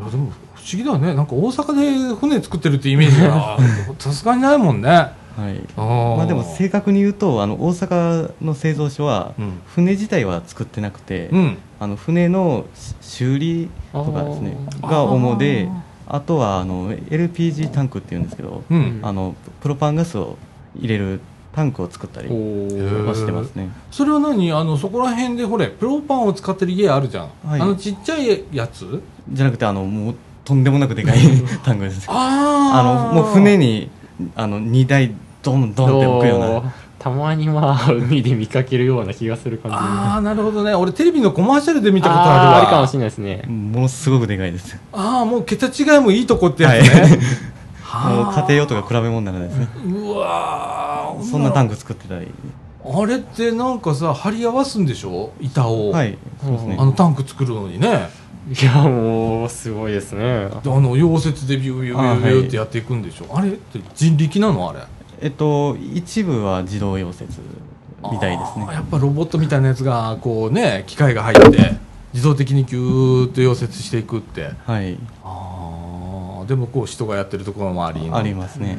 いやでも不思議だよね。なんか大阪で船作ってるってイメージが <laughs> さすがにないもんね。はい。まあでも正確に言うと、あの、大阪の製造所は、うん。船自体は作ってなくて、うんあの船のし修理とかですねが主であとはあの LPG タンクっていうんですけど、うん。あのプロパンガスを入れるタンクを作ったりしてますね。それは何？あのそこら辺でほれプロパンを使ってる家あるじゃん、はい。あのちっちゃいやつ？じゃなくてあのもうとんでもなくでかい <laughs> タンクです。ああのもう船にあの荷台ドンドンって置くようなたまにまあ、海で見かけるような気がする感じああなるほどね。俺テレビのコマーシャルで見たことあるわ。あるかもしれないですね。ものすごくでかいです。ああもう桁違いもいいとこってやつね、は <laughs> もう家庭用とか比べ物にならないですね。うわー。そんなタンク作ってたり。あれってなんかさ貼り合わすんでしょ？板を、はいそうですね。あのタンク作るのにね。いや、もう、すごいですね。あの溶接でビュービュービュービューってやっていくんでしょあ,、れって人力なのあれえっと一部は自動溶接みたいですね。やっぱロボットみたいなやつがこうね機械が入って自動的にギューッと溶接していくって。はい。ああでもこう人がやってるところもあり。ありますね。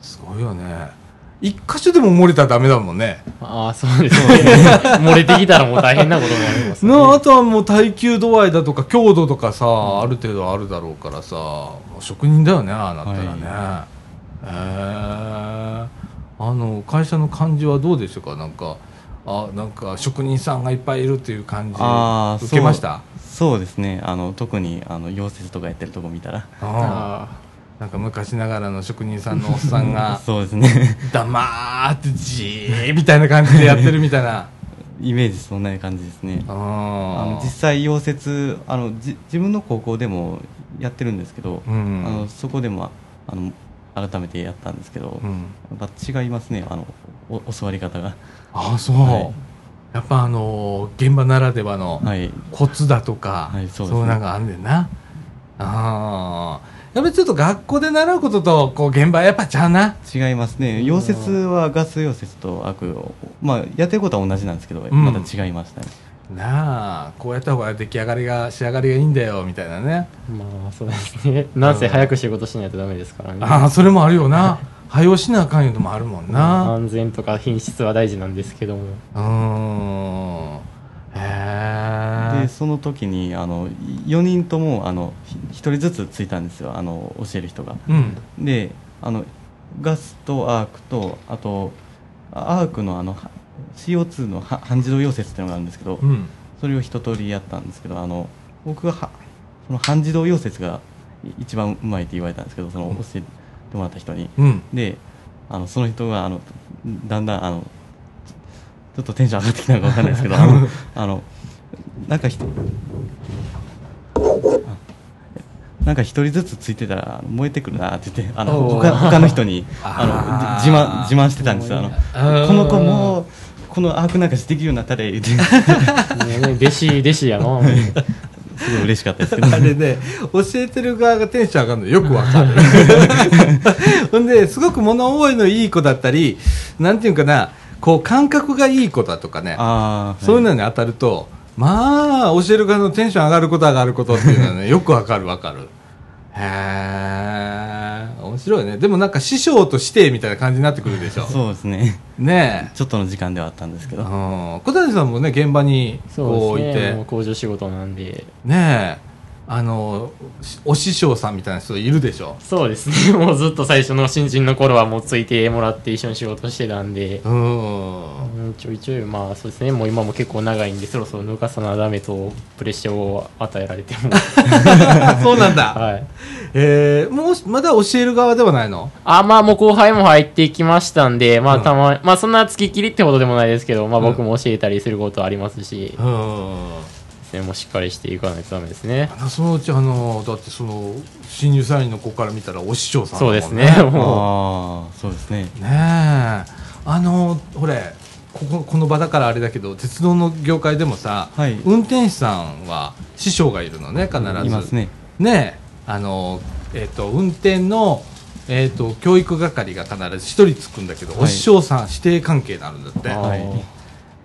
すごいよね。一箇所でも漏れたらダメだもんね。ああ、そうですね。<laughs> 漏れてきたらもう大変なことになりますね。なあとはもう耐久度合いだとか強度とかさ、ある程度あるだろうからさもう職人だよねああなったらね、へえあの会社の感じはどうでしょうか？なんかあなんか職人さんがいっぱいいるっていう感じ受けました？そうですね。あの特にあの溶接とかやってるとこ見たら。ああなんか昔ながらの職人さんのおっさんが <laughs> そうですね。黙ってじーみたいな感じでやってるみたいな。<laughs> イメージそんな感じですね。あのあ実際溶接あのじ自分の高校でもやってるんですけど、うん。あのそこでもあの改めてやったんですけど、うん。やっぱ違いますねあのお教わり方が。ああそう、はい。やっぱあのー現場ならではのはい。コツだとか、はいそうですね。いうなんかあんねんな。ああやっぱりちょっと学校で習うこととこう現場はやっぱちゃうな。違いますね。溶接はガス溶接とアクまあやってることは同じなんですけど、ん。また違いましたねなあこうやった方が出来上がりが仕上がりがいいんだよみたいなね。まあそうですね。なんせ早く仕事しないとダメですからね。ああそれもあるよな。早押しなあかんいうのもあるもんな。<laughs> 安全とか品質は大事なんですけども。うーん。へえでその時にあの4人ともあの1人ずつついたんですよ。あの教える人が。うん。であのガスとアークとあとあアークのあのは CO2 のは半自動溶接っていうのがあるんですけど、うん。それを一通りやったんですけどあの僕がはその半自動溶接がい一番うまいって言われたんですけどその教えてもらった人に。うん。であのその人があのだんだんあのちょっとテンション上がってきたのかわかんないですけど <laughs> あのなんかひとあなんか一人ずつついてたら燃えてくるなって言ってあの他他の人にあの自慢自慢してたんですよ。あのうんこの子もうこのアークなんかしてできるようになったで言ってねね弟子弟子やなすごい嬉しかったですけど。あれね、教えてる側がテンション上がるのよ。くわかる。<laughs> ほんで、すごく物覚えのいい子だったり、なんていうかな、こう感覚がいい子だとかね、ああそういうのに当たると、まあ、教える側のテンション上がること上がることっていうのはね、よくわかるわかる。へえ、面白いね。でもなんか師匠と師弟みたいな感じになってくるでしょ。<laughs> そうですねねちょっとの時間ではあったんですけえ。どうん。小谷さんもね、現場にこそうういですねもうて、工場仕事なんでねえ、あの、しお師匠さんみたいな人いるでしょ？そうですね。<laughs> もうずっと最初の新人の頃はもうついてもらって一緒に仕事してたんで。うん。うんちょいちょいまあそうですね。もう今も結構長いんでそろそろ抜かさなダメとプレッシャーを与えられても。<laughs> そうなんだ。<laughs> はい。えー、もう、まだ教える側ではないの？あまあもう後輩も入ってきましたんでまうん。あたままあそんな付きっきりってほどでもないですけどまあうん。僕も教えたりすることはありますし、うん。もうしっかりしていかないとダメですね。あのそのうちあの、だってその、新入社員の子から見たらお師匠さんだもんそうですね。もああそうですね。ねえ。あの、ほれ、ここ、この場だからあれだけど、鉄道の業界でもさ、はい。運転手さんは師匠がいるのね、必ず。いますね。ねえ、あの、えっ、と、運転の、えっ、と、教育係が必ず一人つくんだけど、はい。お師匠さん指定関係になるんだって。はい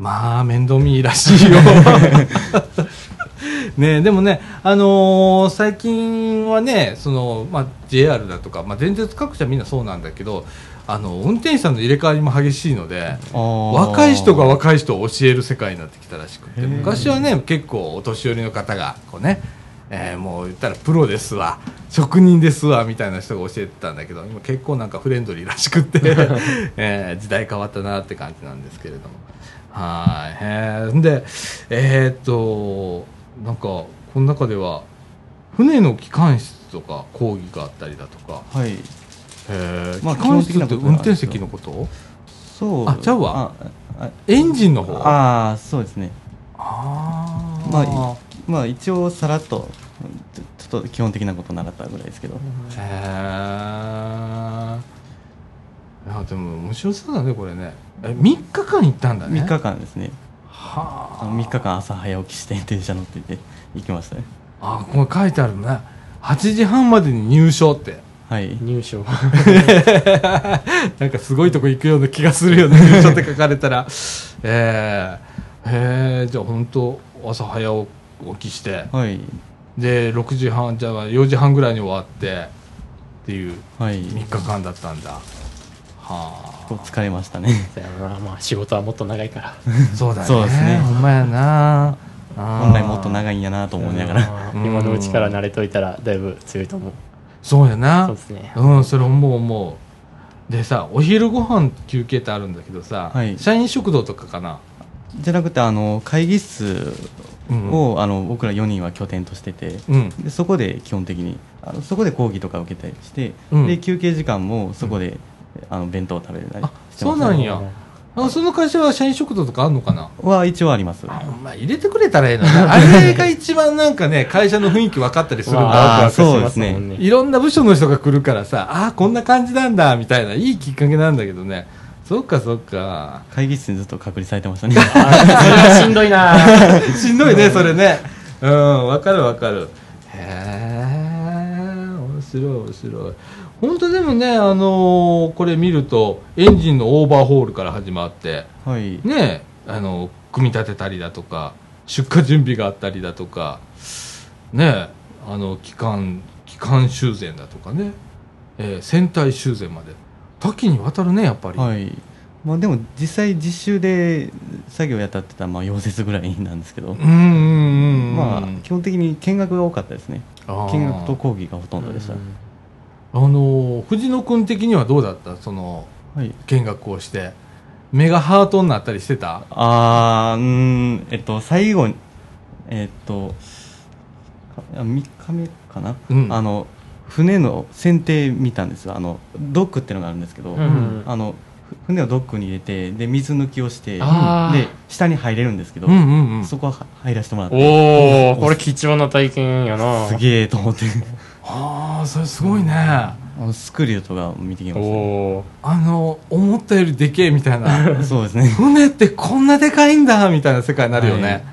まあ、面倒見いいらしいよ。ねえでもね、あのー最近はね、その、まあ、JR だとか、まあ、電鉄各社みんなそうなんだけど、あの、運転手さんの入れ替わりも激しいので、若い人が若い人を教える世界になってきたらしくて、昔はね、結構お年寄りの方が、こうね、えーもう言ったらプロですわ、職人ですわ、みたいな人が教えてたんだけど、今結構なんかフレンドリーらしくって、<laughs> えー時代変わったなって感じなんですけれども。はい。へー。で、えーっと、なんか、この中では、船の機関室とか講義があったりだとか、はい。えー。まあ機関室って運転席のこと？そう。あちゃうわ。ああエンジンの方？ああそうですね。あー。まあいまあ一応さらっとちょちょっと基本的なこと習ったぐらいですけど。へえいやでも面白そうだねこれね。え3日間行ったんだね？3日間ですね。はあ。の3日間朝早起きして電車乗ってて行きましたね。あこれ書いてあるね。8時半までに入所って。はい。入賞 <laughs> なんかすごいとこ行くような気がするよね。入所って書かれたら。えー、へえじゃあ本当朝早起きして。はい。で6時半じゃあ4時半ぐらいに終わってっていうはい。3日間だったんだ。はあこう疲れましたね。まあ仕事はもっと長いから。<laughs> そうだね。そうですね。ほんまやな。本来もっとい長いんやなと思いながら。うん。今のうちから慣れといたらだいぶ強いと思う。そうやな。そうですね。うんそれ思う思う。でさお昼ご飯休憩ってあるんだけどさ、はい。社員食堂とかかな？じゃなくてあの会議室うん。をあの僕ら4人は拠点としてて、うん。でそこで基本的にあのそこで講義とか受けたりして、うん。で休憩時間もそこで、あの弁当を食べれたりあしてます。そうなんや。あその会社は社員食堂とかあんのかな？は一応あります。あまあ入れてくれたらええのに。なあれが一番なんかね会社の雰囲気分かったりするんだまああーワクワクしますもんそうですね。いろんな部署の人が来るからさああこんな感じなんだみたいないいきっかけなんだけどね。そっかそっか。会議室にずっと隔離されてましたね。あそれはしんどいな。<laughs> しんどいねそれね。うん分かる分かる。へえ面白い面白い本当でもねあのーこれ見るとエンジンのオーバーホールから始まってはい。ねあの組み立てたりだとか出荷準備があったりだとかねあの機関機関修繕だとかね、えー船体修繕まで。多岐にわたるねやっぱり、はい。まあ、でも実際実習で作業やったってたらまあ溶接ぐらいなんですけど、うんうんうんうん。まあ基本的に見学が多かったですね。あー。見学と講義がほとんどでした、あの藤野君的にはどうだった？そのはい。見学をして。目がハートになったりしてた？あーうーんえっと最後にえっと3日目かな、うん。あの船の船底見たんですよ。あのドックっていうのがあるんですけど、うんあのふ船をドックに入れてで水抜きをしてで下に入れるんですけど、うんうんうん。そこはは入らせてもらって。おおこれ貴重な体験やな。すげえと思ってああそれすごいね。あのスクリューとか見てきまおした、おあの思ったよりでけえみたいな。<laughs> そうですね。船ってこんなでかいんだみたいな世界になるよね、はい。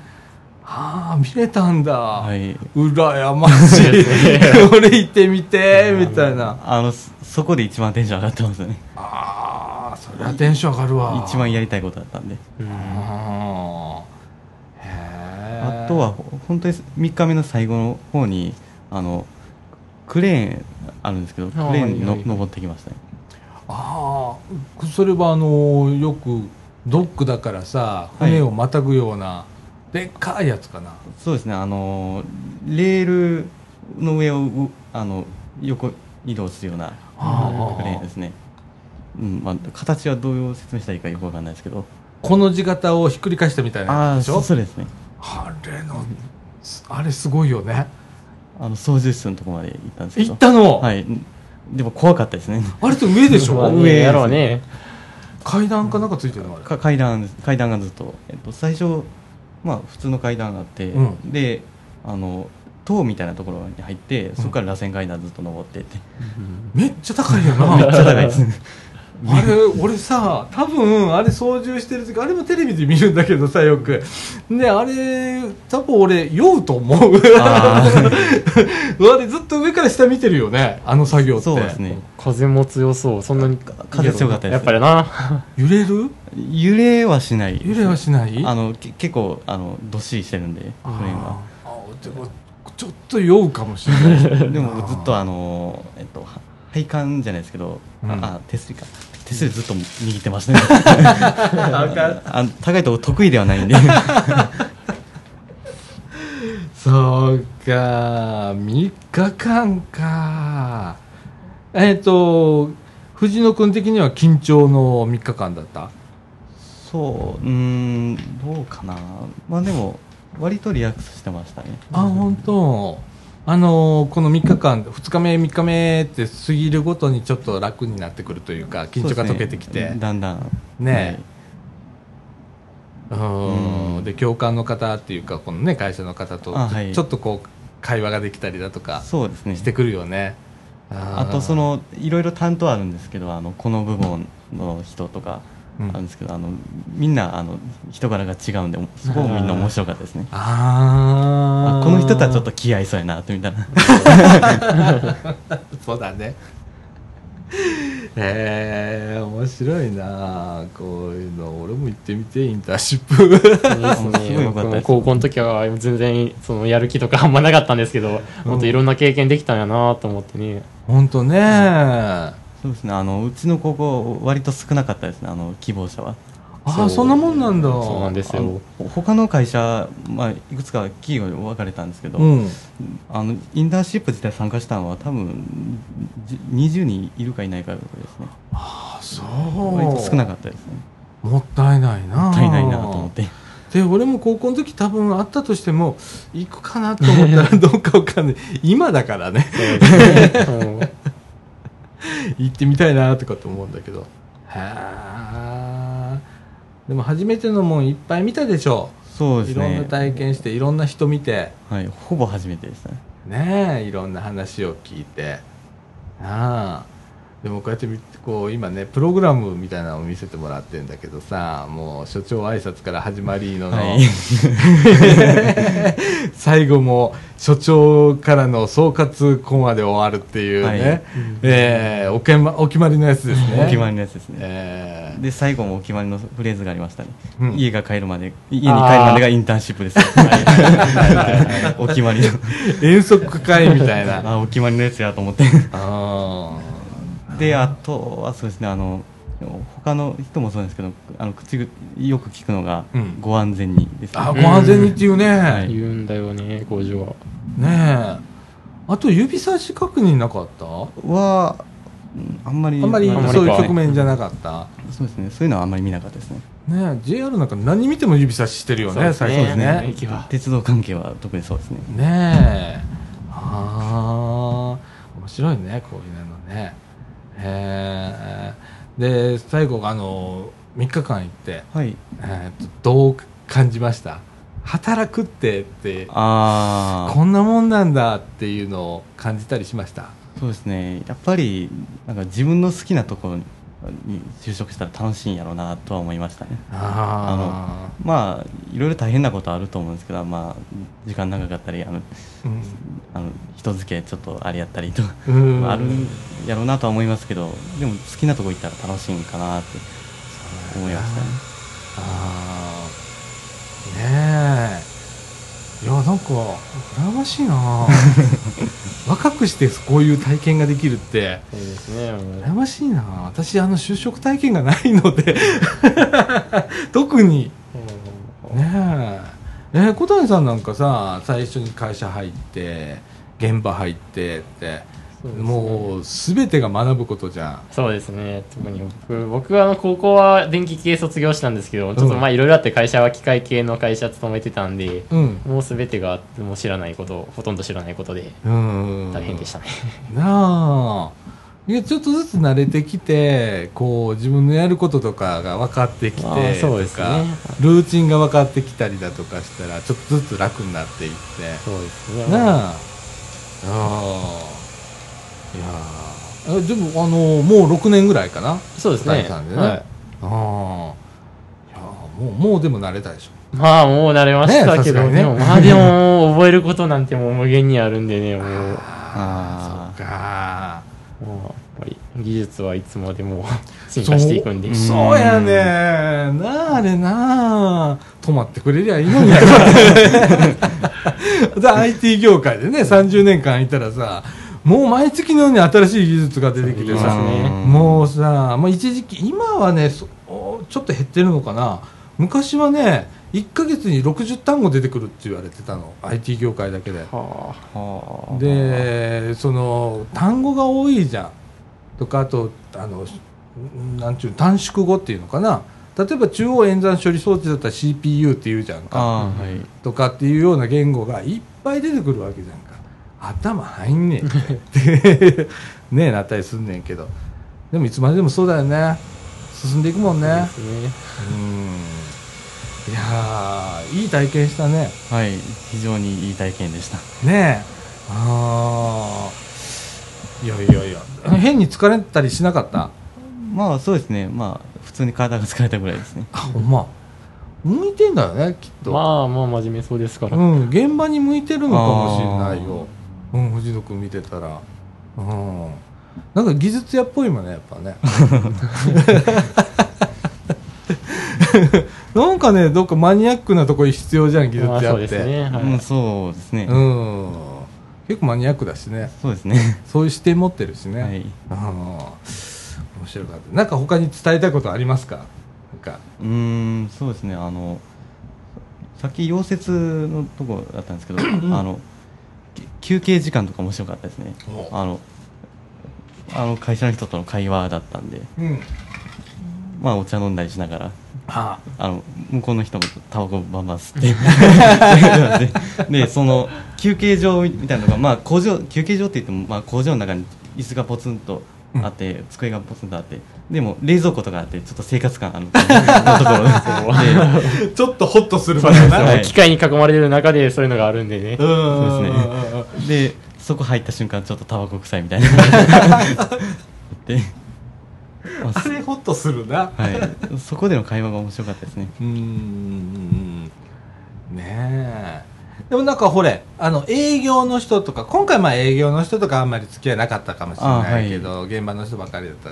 ああ見れたんだ、はい。羨ましい。<laughs> 俺行ってみてみたいな。あのそそこで一番テンション上がってますね。ああそりゃテンション上がるわ。一番やりたいことだったんで。あーへえあとはほ本当に3日目の最後の方にあのクレーンあるんですけどクレあーーンにのはいはい登ってきましたね。ああそれはあのよくドックだからさはい。船をまたぐような、でっかいやつかな。そうですね。あのレールの上をうあの横移動するようなクレーンですね。うんまあ、形はどう説明したらいいかよくわかんないですけど。この字型をひっくり返したみたいなでしょ？そうですね。あれのあれすごいよねあの操縦室のところまで行ったんですけど。行ったの、はい。でも怖かったですね。あれって上でしょ、ま <laughs> あ上。上やろうね。階段かなんかついてるの？あれ。か階段階段がずっと、えっと、最初まあ普通の階段があって、うん。であの塔みたいなところに入ってそこから螺旋階段ずっと登ってって、めっちゃ高いよ <laughs> めっなちゃ高いです。ねあれ俺さ多分あれ操縦してる時あれもテレビで見るんだけどさよく。ねあれ多分俺酔うと思う。あ <laughs> あれずっと上から下見てるよねあの作業って。そうですね。風も強そう。そんなに風強かったです。やっぱりな。揺れる？揺れはしない。揺れはしない？あのけ結構あのどっしりしてるんでクレー。ンはあーでもちょっと酔うかもしれない。<laughs> でもずっとあのえっとは配管じゃないですけど、うん。ああ手すりか手すりずっと握ってましたねあ高いとこ得意ではないんで。<laughs> そうか。3日間か。えっ、と藤野君的には緊張の3日間だった？そううーんどうかな。まあでも割とリラックスしてましたね。あ本当あのこの3日間2日目3日目って過ぎるごとにちょっと楽になってくるというか緊張が解けてきて。ねだんだん。ねうん。うん。で教官の方っていうかこのね会社の方とちょっとこう会話ができたりだとかそうですね。してくるよね。あとそのいろいろ担当あるんですけどあのこの部門の人とか。うんあるん。ですけど、あのみんなあの人柄が違うんでそこもみんな面白かったですね。あー。あこの人とはちょっと気合いそうやなってみたいな。<laughs> そうだね。へえ面白いなこういうの。俺も行ってみてインターンシップ。ね。高校の時は全然そのやる気とかあんまなかったんですけど、もっといろんな経験できたんやなと思ってね。本当ねそうですね。あのうちの高校割と少なかったですね。あの希望者は。ああそんなもんなんだ。そうなんですよ。他の会社、まあ、いくつか企業に分かれたんですけど、うん。あのインターンシップ自体参加したのは多分じ20人いるかいないかぐらいですね。あそう。割と少なかったですね。もったいないな。もったいないなと思って。で俺も高校の時多分あったとしても行くかなと思ったらどうかわかんない。今だからね。そうですね。<laughs> うん行ってみたいなとかと思うんだけど。へえでも初めてのもんいっぱい見たでしょ。そうですいろんなね体験していろんな人見て。はいほぼ初めてでしたね。ねえいろんな話を聞いて。ああでもこうやってこう今ねプログラムみたいなのを見せてもらってるんだけどさもう所長挨拶から始まりのの、はい。<laughs> 最後も所長からの総括コマで終わるっていうね、はい。えーおけまお決まりのやつですね。お決まりのやつですね。えー。で最後もお決まりのフレーズがありましたね、うん。家が帰るまで家に帰るまでがインターンシップです <laughs> お決まりの。遠足会みたいな。あお決まりのやつやと思って。あであとはそうですねあの他の人もそうですけどあの口ぐよく聞くのが、うん。ご安全にですね。ーあご安全にっていうね、はい。言うんだよね工場は。ねえ。あと指差し確認なかった？はうんあんまりあんまりそういうか局面じゃなかった？そうですね。そういうのはあんまり見なかったですね。ねえ JR なんか何見ても指差ししてるよねそうですね。最近ね。鉄道関係は特にそうですね。ねえ。ああ面白いねこういうのねへえで最後あの3日間行って、はい。えーとどう感じました？働くってってああこんなもんなんだっていうのを感じたりしました？そうですね。やっぱりなんか自分の好きなところに就職したら楽しいんやろうなとは思いましたね。あまあいろいろ大変なことあると思うんですけどまあ時間長かったりあのああの人付けちょっとあれやったりとああるんやろうなとは思いますけどでも好きなとこ行ったら楽しいんかなって思いましたね。ああねえいやなんか羨ましいな。<laughs> 若くしてこういう体験ができるって。そうですね。羨ましいな。私あの就職体験がないので。<laughs> 特に。ねえ。えー小谷さんなんかさ最初に会社入って現場入ってってもう全てが学ぶことじゃん。そうですね。特に僕僕はあの高校は電気系卒業したんですけどちょっとまあいろいろあって会社は機械系の会社勤めてたんでうん。もう全てがもう知らないことほとんど知らないことでうん。大変でしたね。<laughs> なあ。いやちょっとずつ慣れてきてこう自分のやることとかが分かってきてああそうですね。とかルーチンが分かってきたりだとかしたらちょっとずつ楽になっていって。そうですね。なあ。ああいやでもあのもう6年ぐらいかな。そうですね。でね、はい。ああいやもうもうでも慣れたでしょ。まあもう慣れましたけど、ね。ね。でもまあでも覚えることなんてもう無限にあるんでね <laughs> もう。あそっかもうやっぱり技術はいつまでも <laughs> 進化していくんで。うんそうやねなああれなあ。止まってくれりゃいいのに。<laughs> で IT 業界でね30年間いたらさもう毎月のように新しい技術が出てきてさね。もうさ、まあ、一時期今はねそちょっと減ってるのかな。昔はね1ヶ月に60単語出てくるって言われてたの。IT 業界だけで。はあ。はあでその単語が多いじゃん。とかあとあのなんちゅう短縮語っていうのかな。例えば中央演算処理装置だったら CPU って言うじゃんか。はい。とかっていうような言語がいっぱい出てくるわけじゃんか頭入んねんって。<laughs> ねえなったりすんねんけど。でもいつまででもそうだよね。進んでいくもんね。あですね。うん。いやーいい体験したね。はい非常にいい体験でした。ねえ。ああいやいやいや。変に疲れたりしなかった？まあそうですね。まあ普通に体が疲れたぐらいですね。あほんま。向いてんだよねきっと、まあまあ真面目そうですから、うん現場に向いてるのかもしれないようん藤野君見てたら。うん。なんか技術屋っぽいもんねやっぱね。<laughs> なんかねどっかマニアックなとこ必要じゃん技術屋って、ですね、はい。うんそうですね、うん。結構マニアックだしね。そうですね。そういう視点持ってるしね、はい。うん。面白かった。なんか他に伝えたいことありますか？なんか。うーんそうですね。あのさっき溶接のとこだったんですけど、<clears throat> あのき休憩時間とか面白かったですね。お。あのあの会社の人との会話だったんで。うん。まあお茶飲んだりしながら。ああ。の向こうの人もタバコバンバン吸って。<laughs> でその休憩所みたいなのが、まあ、工場休憩所って言っても、まあ、工場の中に椅子がポツンとあって、机がポツンとあってでも冷蔵庫とかあってちょっと生活感あるところで。<laughs> ちょっとホッとする場所な。はい。機械に囲まれてる中でそういうのがあるんでね。うんそうですね。でそこ入った瞬間ちょっとタバコ臭いみたいな。<laughs> で、まああれホッとするな。はい、そこでの会話が面白かったですね。うーん。ねえ。でもなんかほれあの営業の人とか今回まあ営業の人とかあんまり付き合いなかったかもしれないけど、現場の人ばかりだった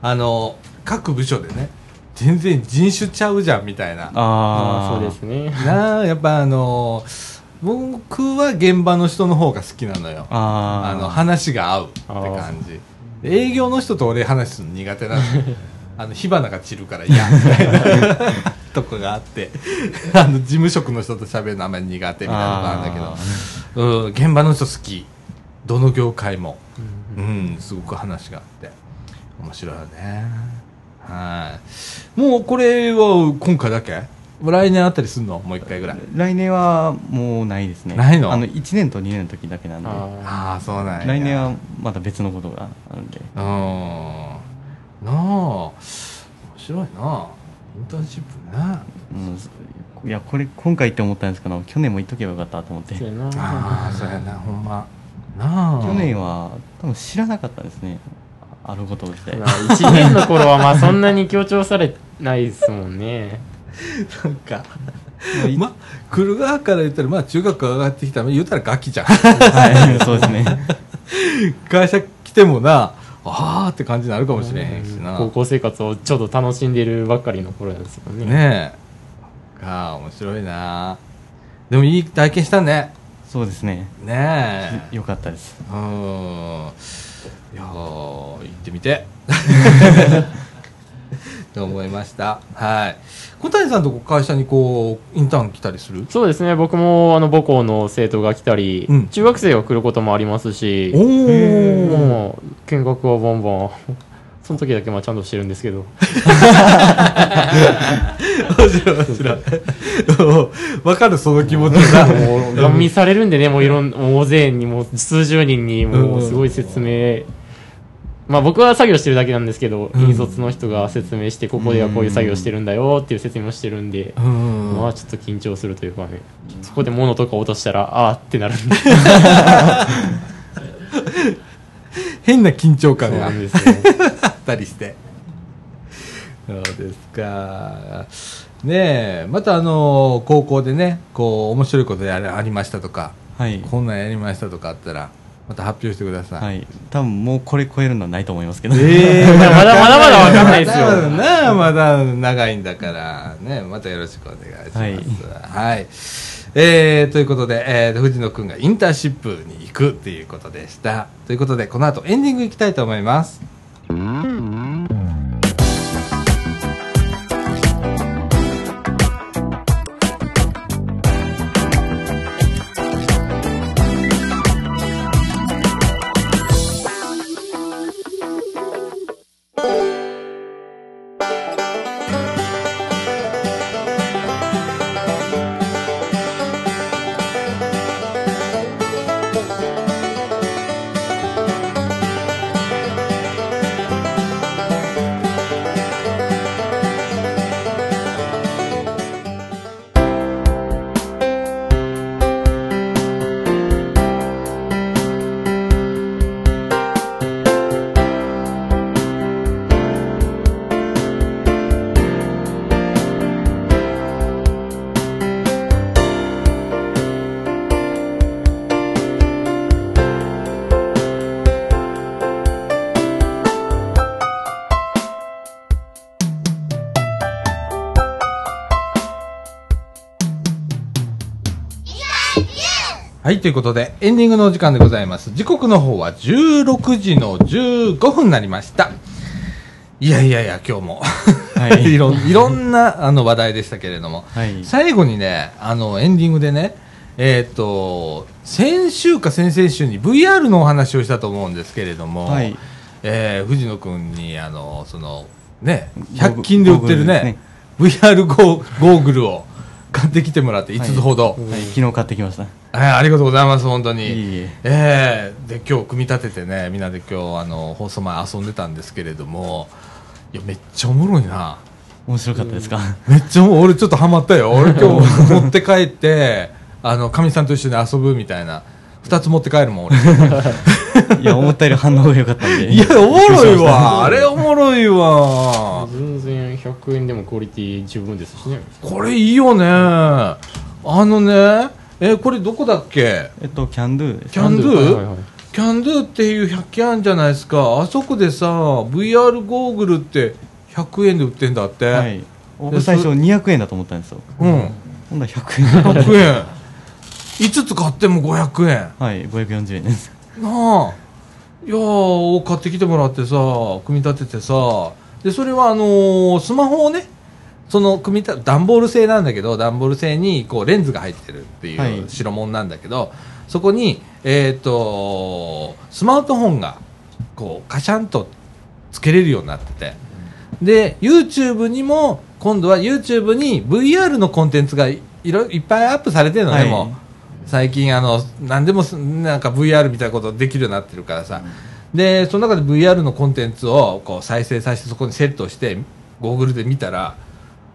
あの各部署でね全然人種ちゃうじゃんみたいな。あああそうですね。なあやっぱあの僕は現場の人の方が好きなのよ。あの話が合うって感じ。営業の人と俺話すの苦手なの <laughs> あの火花が散るから嫌みたいな。<laughs> とこがあって。<laughs> あの事務職の人と喋るのあんまり苦手みたいなのがあるんだけど。うん現場の人好き。どの業界も。うんすごく話があって面白いよね。はい。もうこれは今回だけ？来年あったりすんの？もう一回ぐらい。来年はもうないですね。ないの？あの1年と2年の時だけなんで。あああそうなんや。来年はまた別のことがあるんで。うんなあ。面白いな。インターンシップね。うん。いやこれ今回って思ったんですけど去年も行っとけばよかったと思って。そうやな。ああそうやな。ほんま。なあ。去年は多分知らなかったですねあること自体まあ1年の頃はまあそんなに強調されないですもんね。<laughs> なんか。ま来る側から言ったらまあ中学上がってきたら言うたらガキじゃん。はいそうですね。<laughs> 会社来てもなああって感じになるかもしれへんしな。高校生活をちょっと楽しんでるばっかりの頃なんですよね。ねえ。ああ面白いな。でもいい体験したね。そうですね。ねえ。よかったです。うんいやー行ってみて。<laughs> と思いました。はい。小谷さんとこ会社にこうインターン来たりする？そうですね。僕もあの母校の生徒が来たり、うん。中学生が来ることもありますしおおもう見学はバンバン。<laughs> その時だけまあちゃんとしてるんですけど。面白い面白い。わかるその気持ちだ。もうガン見されるんでねもういろん大勢にもう数十人にもうすごい説明まあ僕は作業してるだけなんですけど、うん。引率の人が説明してここではこういう作業してるんだよっていう説明をしてるんで、うん。まあちょっと緊張するというかねそこで物とか落としたらあーってなるんで。変な緊張感が。なんですよ。あったりして。そうですか。ねえまたあの高校でねこう面白いことやれありましたとかはい。こんなんやりましたとかあったらまた発表してください、はい。多分もうこれ超えるのはないと思いますけど、ええまだまだまだわかんないですよ。まだなあまだ長いんだからねまたよろしくお願いします。はい、えーということで、えー藤野くんがインターンシップに行くっていうことでした。ということでこの後エンディングいきたいと思いますはい、ということで、エンディングのお時間でございます。時刻の方は16時の15分になりました。いやいやいや、今日も、はい。<laughs> いろん、いろんなあの話題でしたけれども、はい。最後にね、あの、エンディングでね、えーっと、先週か先々週に VR のお話をしたと思うんですけれども、はい。えー藤野君に、あの、その、ね100均で売ってるね VR ゴーゴーグルを買ってきてもらって5つほど、はい、昨日買ってきましたえーありがとうございます本当に。いえいえ。ええで今日組み立ててねみんなで今日あの放送前遊んでたんですけれどもいやめっちゃおもろいな。面白かったですか、めっちゃ俺ちょっとハマったよ。<laughs> 俺今日持って帰ってあのかみさんと一緒に遊ぶみたいな。2つ持って帰るもん俺。<laughs> いや思ったより反応が良かったんで。<laughs> いやおもろいわ。あれおもろいわ。全然100円でもクオリティ十分ですしね。これいいよね。あのねえこれどこだっけ？えっとキャンドゥ。キャンドゥ？はいはいはい。キャンドゥっていう100均あるんじゃないですか。あそこでさ VR ゴーグルって100円で売ってんだって、はい。僕最初200円だと思ったんですよ。うん。ほんなら100円。100円。5つ買っても500円。はい540円です。なあ。いやー買ってきてもらってさ組み立ててさ。でそれはあのースマホをねその組み立て段ボール製なんだけど段ボール製にこうレンズが入ってるってはい。いう代物なんだけど、そこにえっ、とスマートフォンがこうカシャンとつけれるようになってて。で YouTube にも今度は YouTube に VR のコンテンツがいいろいっぱいアップされてるのね、はい。もう。最近あの何でもすなんか VR みたいなことできるようになってるからさ、でその中で VR のコンテンツをこう再生させてそこにセットしてゴーグルで見たら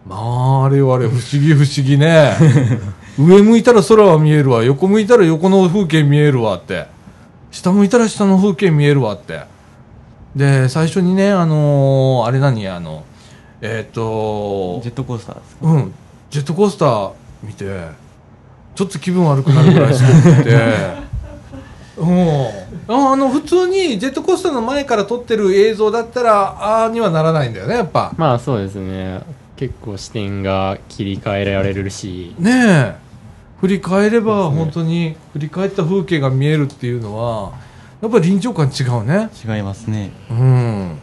まああれはあれ不思議不思議ね。<laughs> 上向いたら空は見えるわ。横向いたら横の風景見えるわって。下向いたら下の風景見えるわって。で最初にねあのーあれ何？あのえっ、とジェットコースターですか？うん、ジェットコースター見てちょっと気分悪くなるぐらいすごくて <laughs> うん。ああの普通にジェットコースターの前から撮ってる映像だったらああにはならないんだよねやっぱ。まあそうですね結構視点が切り替えられるし。ねえ。振り返れば本当に振り返った風景が見えるっていうのはやっぱり臨場感違うね。違いますね。うん。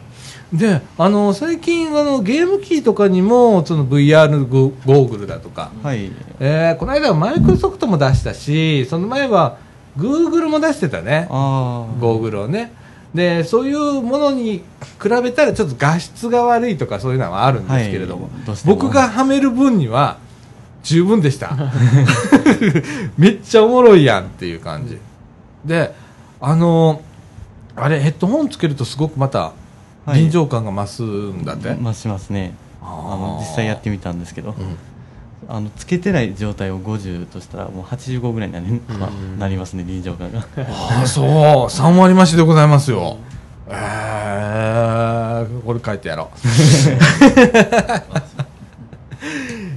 であの最近あのゲーム機とかにもその VR ゴゴーグルだとか。はい。えーこの間はマイクロソフトも出したしその前はグーグルも出してたね。ああゴーグルをねでそういうものに比べたらちょっと画質が悪いとかそういうのはあるんですけれども,、はいど僕がはめる分には十分でした。<laughs> めっちゃおもろいやんっていう感じ。であのあれヘッドホンつけるとすごくまたはい。臨場感が増すんだって、増しますね。あの実際やってみたんですけど、うんあのつけてない状態を50としたらもう85ぐらいになり,、まなりますね臨場感が。ああそう。3割増しでございますよ、えー、これ書いてやろ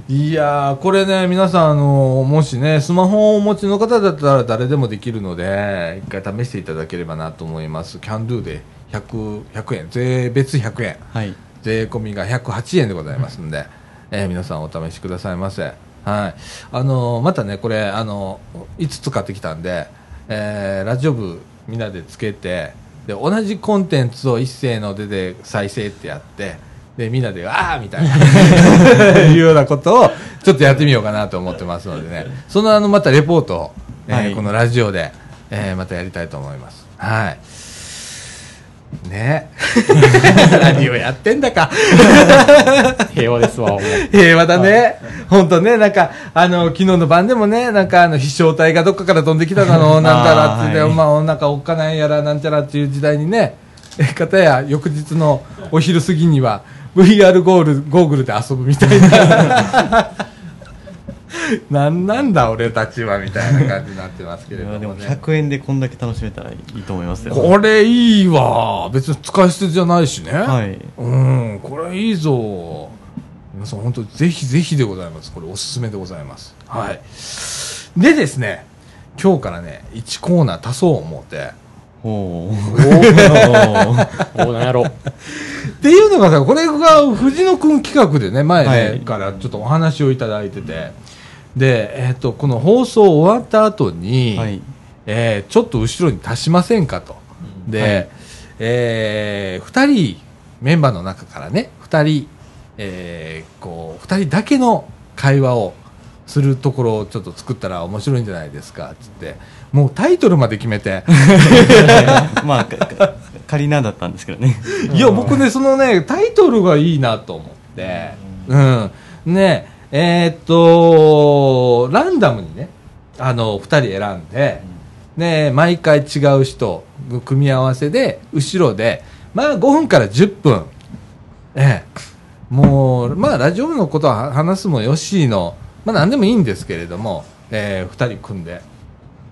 う。いやーこれね皆さんあのもしねスマホをお持ちの方だったら誰でもできるので一回試していただければなと思います。キャンドゥで 100, 100円。税別100円。はい。税込みが108円でございますんで、えー皆さんお試しくださいませ。はい。あのーまたね、これ、あのー、5つ買ってきたんで、えーラジオ部みんなでつけて、で、同じコンテンツを一斉の出で再生ってやって、で、みんなで、あーみたいな、<laughs> いうようなことを、ちょっとやってみようかなと思ってますのでね、そのあの、またレポートを、えーはいこのラジオで、えーまたやりたいと思います。はい。ね <laughs> 何をやってんだか。<laughs> 平和ですわ平和だね。本当ね、なんか、あの、昨日の晩でもね、なんか、あの、飛翔体がどっかから飛んできただの、<laughs> なんちゃらって、はいまあ、なんか、おっかないやら、なんちゃらっていう時代にね、え、かたや、翌日のお昼過ぎには、VR ゴール、ゴーグルで遊ぶみたいな。<laughs> なんなんだ、俺たちは、みたいな感じになってますけれども、いやでもね。100円でこんだけ楽しめたらいいと思いますよこれいいわ。別に使い捨てじゃないしね。はいうん、これいいぞ。皆さん本当ぜひぜひでございます。これおすすめでございます。はい。でですね、今日からね、1コーナー足そう思って。ほう <laughs> おなんやろっていうのがさ、これが藤野くん企画でね、前ね、はいからちょっとお話をいただいてて、で、えっ、と、この放送終わった後に、はい。えーちょっと後ろに足しませんかと。で、はい。えー二人、メンバーの中からね、二人、えーこう、二人だけの会話をするところをちょっと作ったら面白いんじゃないですか、つって。もうタイトルまで決めて、<laughs> まあかかカリナだったんですけどね。いや、僕ね、そのね、タイトルがいいなと思って、うん。ね、えーっと、ランダムにね、あの、二人選んで、ね、毎回違う人の組み合わせで、後ろで、まあ5分から10分、ええ、もう、まあラジオ部のことは話すもよしの、まあ何でもいいんですけれども、えー、二人組んで、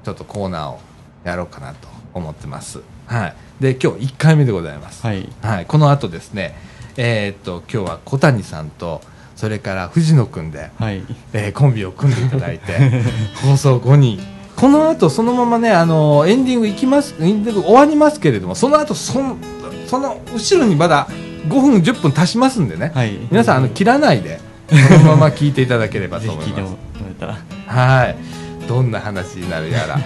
ちょっとコーナーをやろうかなと思ってます。はい。で、今日1回目でございます。はいはい、この後ですね、えーっと、今日は小谷さんと、それから藤野くんで、はい。えーコンビを組んでいただいて、<laughs> 放送後に、この後そのままね、あのエンディングいきます、エンディング終わりますけれども、その後その、その後ろにまだ5分、10分足しますんでね、はい。皆さん、あの、切らないで、そのまま聞いていただければと思います。はい。どんな話になるやら。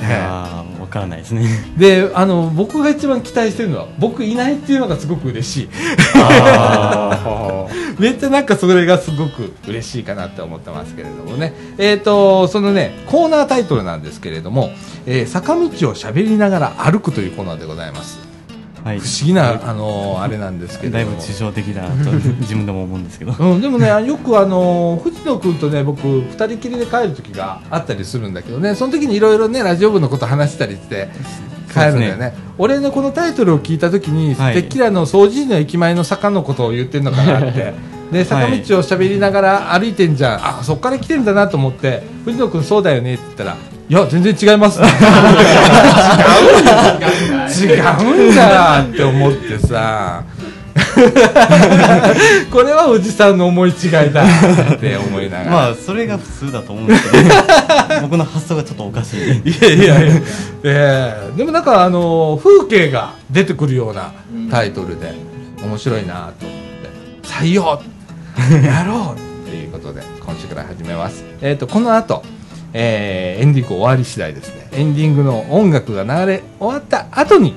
いやーわからないですね <laughs> で、あの、僕が一番期待してるのは、僕いないっていうのがすごく嬉しい。あ <laughs> めっちゃなんかそれがすごく嬉しいかなって思ってますけれどもね。えっ、と、そのね、コーナータイトルなんですけれども、えー坂道を喋りながら歩くというコーナーでございます。はい不思議な、あのあれなんですけれども。だいぶ抽象的だなと自分でも思うんですけど <laughs> うん、でもね、よくあの藤野君とね、僕、二人きりで帰る時があったりするんだけどね、その時にいろいろね、ラジオ部のこと話したりして、帰るんだよね。俺のこのタイトルを聞いた時に、はいてっきりあの、掃除時の駅前の坂のことを言ってるのかなって。<laughs> で、坂道を喋りながら歩いてんじゃん。あ、そっから来てんだなと思って、藤野君そうだよねって言ったら、いや、全然違います。違うんだって思ってさ。これはおじさんの思い違いだって思いながら。まあそれが普通だと思うんですけど <laughs> 僕の発想がちょっとおかしい。いやいやいや、ええでもなんかあの風景が出てくるようなタイトルで面白いなと思って。採用。やろうっていうことで今週から始めます。えっ、とこの後、えーエンディング終わり次第ですね。エンディングの音楽が流れ終わった後に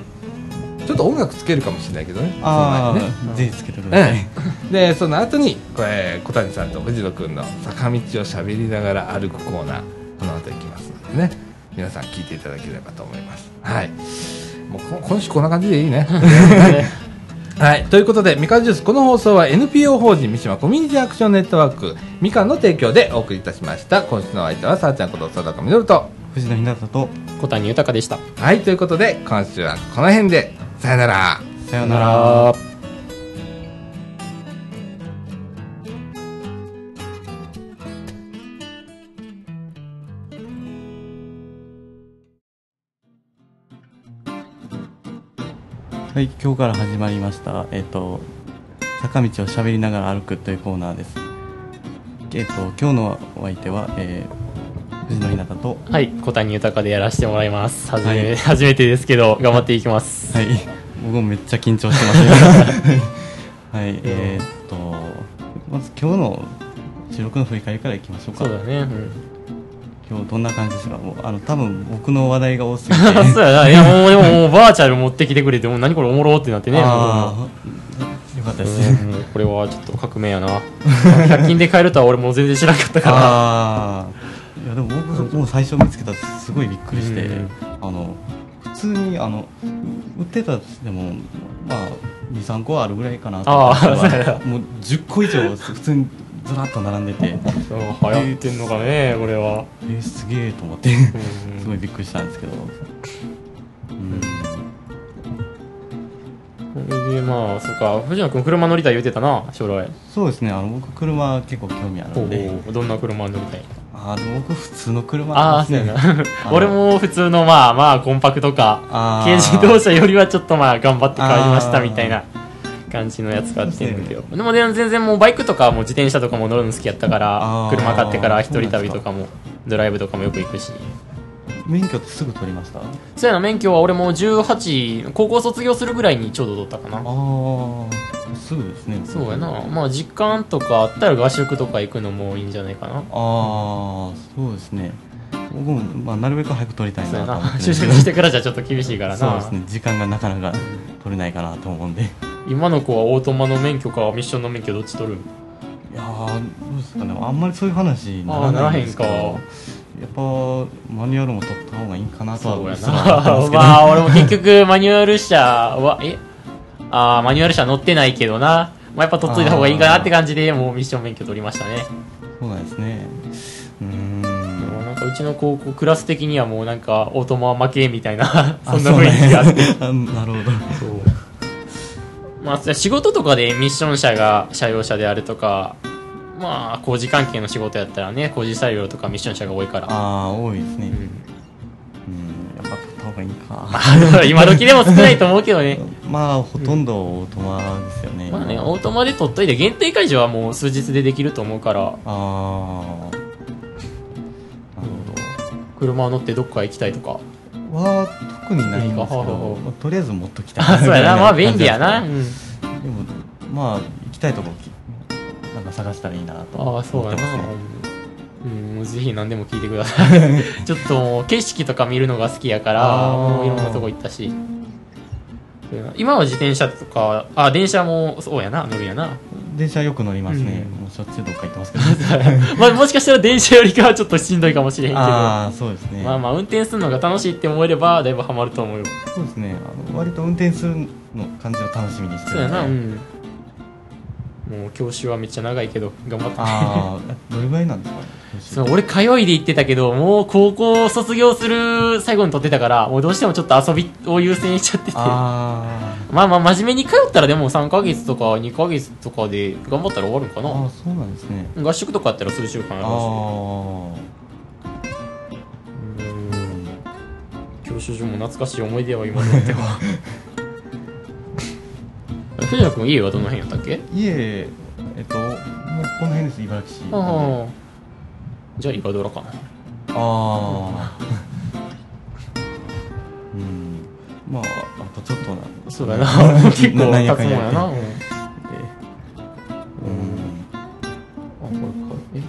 ちょっと音楽つけるかもしれないけどね。あその前にね。あぜひつけてください、ええでその後にこれ小谷さんと藤野君の坂道を喋りながら歩くコーナーこの後行きますのでね。皆さん聞いていただければと思います。はい。もうこ今週こんな感じでいいね <laughs> はい。ということでみかんジュースこの放送は NPO 法人三島コミュニティアクションネットワークみかんの提供でお送りいたしました。今週のお相手はさあちゃんこと佐藤みのると。藤野ひなたと小谷豊でした。はい。ということで今週はこの辺でさよなら。さようならはい、今日から始まりました、えっ、と、坂道を喋りながら歩くというコーナーです。えっ、と、今日のお相手は、えー、藤野ひなたと、はい小谷豊でやらせてもらいます。はじめ、はい。初めてですけど頑張っていきます。はい、僕もめっちゃ緊張してます。よ <laughs> はい、えー、っと、まず今日の収録の振り返りからいきましょうか。そうだね、うん今日どんな感じですか？もうあの、多分僕の話題が多すぎて。<laughs> そうやな。いやもうでももうバーチャル持ってきてくれてもう何これおもろってなってね。あーよかったです。ね。うんこれはちょっと革命やな。100均で買えるとは俺も全然知らなかったから。ああ。いや、でも僕もう最初見つけた時すごいびっくりして、うん。あの、普通に、あの、売ってたとしても、まあ、2、3個はあるぐらいかなと思ったら。もう10個以上普通にずらっと並んでて、そう流行ってんのかねこれは、えー、すげえと思って。うん。すごいびっくりしたんですけど、うん、それでまあそっか。藤野君車乗りたい言うてたな将来。そうですね。あの僕車結構興味あるんで。どんな車乗りたい？あーでも僕普通の車ああですね。そうやな。あの <laughs> 俺も普通のまあまあコンパクトか軽自動車よりはちょっとまあ頑張って買いましたみたいな感じのやつ買ってんだけど。でも全然もうバイクとかも自転車とかも乗るの好きやったから車買ってから一人旅とかもドライブとかもよく行くし。免許ってすぐ取りました？あそうやな免許は俺も18高校卒業するぐらいにちょうど取ったかな。あすぐですね。そうやな。まあ実感とかあったら合宿とか行くのもいいんじゃないかな。ああそうですね。僕も、まあ、なるべく早く取りたいそうやななと思ってるん <laughs> 就職してからじゃちょっと厳しいからな。そうですね。時間がなかなか取れないかなと思うんで。い今の子はオートマの免許かミッションの免許どっち取るやーどうですかねあんまりそういう話にならなんかないんですけどっぱマニュアルも取った方がいいかなとはそうやな。<laughs> まあ、俺も結局、マニュアル車は、えあーマニュアル車乗ってないけどな。まあ、やっぱ取っといた方がいいかなって感じで、もうミッション免許取りましたね。そうなんですねうーんもうなんかうちの高校、クラス的にはもうなんか、オートマ負けみたいな、そんな雰囲気があって。<laughs> あなるほどそう。まあ、仕事とかでミッション車が車用車であるとか、まあ、工事関係の仕事やったらね、工事作業とかミッション車が多いから。ああ多いですね。うん。うんやっぱ取った方がいいか。まあ、今時でも少ないと思うけどね。<laughs> まあほとんどオートマですよね。まあね、オートマで取っといて、限定解除はもう数日でできると思うから、ああなる車乗ってどっか行きたいとか。は特にないんですけど、まあとりあえず持っときたいあ、そうやな。まあ便利やな。うん。でもまあ行きたいとこきなんか探したらいいなとああ、そうやな思ってますね。うん、ぜひ何でも聞いてください。<laughs> ちょっと景色とか見るのが好きやから、もういろんなとこ行ったし。今は自転車とか、あ、電車もそうやな、乗るやな。電車よく乗りますね、うんもうしょっちゅうどっか行ってますけど <laughs> まあもしかしたら電車よりかはちょっとしんどいかもしれへんけど。ああそうですねまあまあ運転するのが楽しいって思えればだいぶハマると思うよ。そうですねあの割と運転するの感じを楽しみにしてるそうやな、うん。もう教習はめっちゃ長いけど、頑張って。ああどれぐらいなんですか？ねそう俺通いで行ってたけどもう高校卒業する最後に取ってたからもうどうしてもちょっと遊びを優先しちゃってて。あまあまあ真面目に通ったらでも3ヶ月とか2ヶ月とかで頑張ったら終わるんかな。ーそうなんですね。合宿とかやったら数週間やあろあうしうん。教習所も懐かしい思い出は今となっては藤野君家はどの辺やったっけ？家えっともうこの辺です茨城市。ああじゃあイカドラか。なああ <laughs> うん。まああとちょっとな。そうだな。<laughs> 結構経つもんやなう。んうん。あ、これか。え？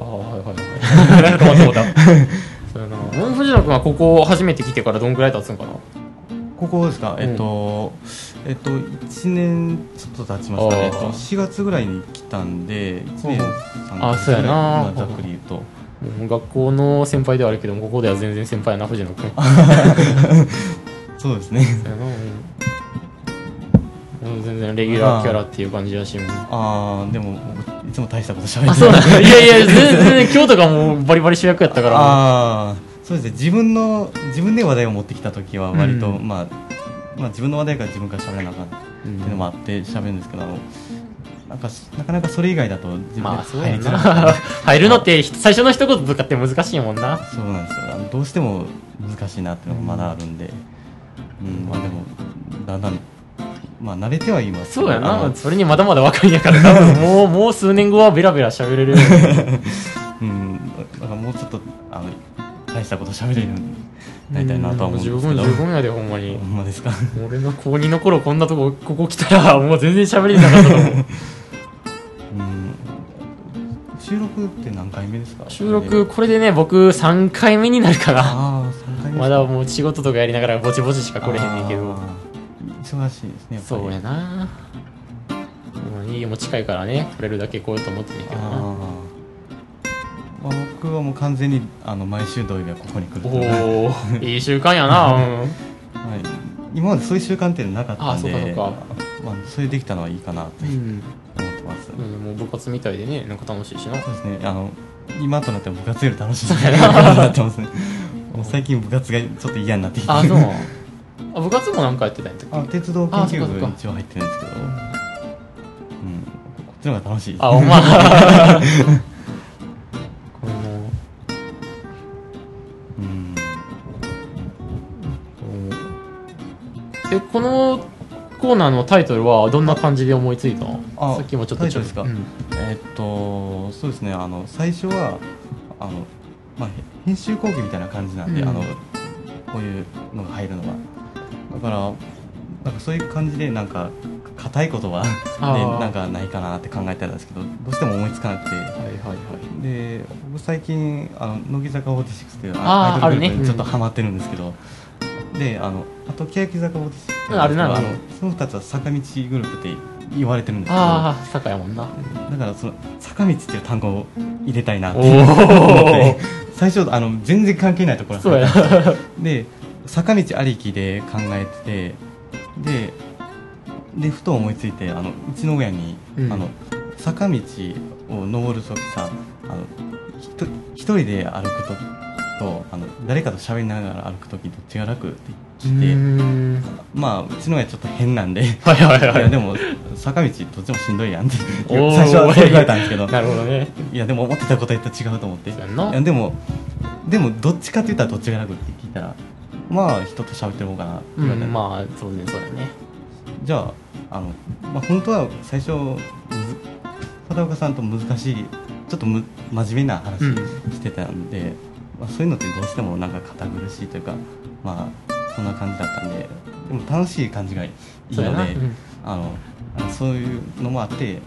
あはいはいはい。<laughs> なんか待ってもうた。そうやな。藤野君はここ初めて来てからどんくらい経つんかな？ここですか、えっと、えっと、1年ちょっと経ちましたね、えっと、あー4月ぐらいに来たんで、1年3あそうやなまあざっくり言うと。学校の先輩ではあるけども、ここでは全然先輩やな、藤野君。<laughs> そうですね。全然レギュラーキャラっていう感じだし、ああ、でも、僕いつも大したこと喋ってあ、そうなんだ。いやいや、全然今日とかもうバリバリ主役やったから。ああ、そうですね、自分の、自分で話題を持ってきたときは、割と、うんまあ、まあ、自分の話題から自分から喋らなあかんってうんいうのもあって喋るんですけど、あのなんか、なかなかそれ以外だと自分で入りづらかったな。<laughs> 入るのって最初の一言とかって難しいもんな。そうなんですよあのどうしても難しいなっていうのがまだあるんで、うんまあでもだんだんまあ慣れてはいますそうやな。それにまだまだ若いんやから、多分 <laughs> もう、もう数年後はベラベラ喋れる。<laughs> うんだからもうちょっとあの大したこと喋れるようになりたいなとは思うんですけど十分、十分やで、ほんまにほ。んまですか？俺の高2の頃こんなとこ、ここ来たら、もう全然喋れなかったと思う。うん収録って何回目ですか？収録、これでね、僕3回目になるかな。ああ3回目まだもう仕事とかやりながらぼちぼちしか来れへんねんけど。忙しいですねやっぱりそうやな。うん家も近いからね、来れるだけ来ようと思ってんけどな。まあ、僕はもう完全にあの毎週土曜日はここに来るとおお <laughs> いい習慣やな、<laughs> うん。はい、今までそういう習慣ってなかったんであそうかまあ、それできたのはいいかなと思うん。ってます、うん。もう部活みたいでね、なんか楽しいしな。そうですね。あの今となっては部活より楽しい <laughs> なってます。ねもう最近部活がちょっと嫌になってきて。あ、そう。あ、部活もなんかやってたんやったっけ？あ鉄道研究部に一応入ってるんですけど。うん。こっちの方が楽しいです。あ、お前。え、このコーナーのタイトルはどんな感じで思いついたの？あさっきもちょっとタイトルですか？うん。えーっとそうですね。あの最初はあの、まあ、へ編集講義みたいな感じなんで、うん。あのこういうのが入るのがだからなんかそういう感じでなんか硬い言葉でなんかないかなって考えてたんですけどどうしても思いつかなくて。はいはいはい。で僕最近あの乃木坂46っていうアイドルグループにちょっとハマってるんですけど、であのあと欅坂もうんあるなあのその2つは坂道グループって言われてるんですけど。ああ坂やもんな。だからその坂道っていう単語を入れたいなってお思って。お最初あの全然関係ないところそうやな。で坂道ありきで考えててででふと思いついてあのうちの親に、うん。あの坂道を登る時さあのひと一人で歩く時とあの誰かと喋りながら歩く時どっちが楽ってう聞いてまあうちの親ちょっと変なんではいはいはい。いやでも坂道どっちもしんどいやんって最初はそう言われたんですけど。なるほどね。いやでも思ってたこと言ったら違うと思って。いやでもでもどっちかって言ったらどっちが楽って聞いたらまあ人と喋ってる方かなってう言われた。んまあそうねそうだね。じゃああの、まあ、本当は最初片岡さんと難しいちょっとむ真面目な話うん。してたんで、まあ、そういうのってどうしてもなんか堅苦しいというかまあそんな感じだったんででも楽しい感じがいいのでうんあのそういうのもあって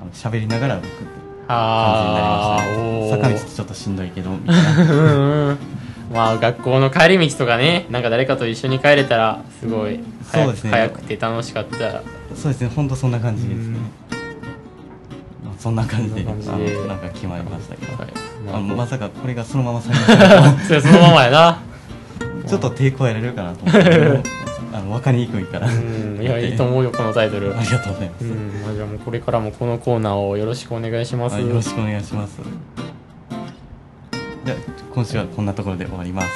あの喋りながら歩くってあ感じになりまーしたね。坂道ちょっとしんどいけどみたいな。<laughs> まあ学校の帰り道とかねなんか誰かと一緒に帰れたらすごい早く,、そうですね。早くて楽しかった。そうですね。本当そんな感じですね、まあ、そんそんな感じでなんか決まりましたけど、はい。あのままさかこれがそのままされましたそれそのままやな。<laughs> ちょっと抵抗やられるかなと思って。あの分かりにくいから、うん。いやいいと思うよこのタイトル。ありがとうございます、うん。まあじゃあもうこれからもこのコーナーをよろしくお願いします。はいよろしくお願いします。じゃあ今週はこんなところで終わります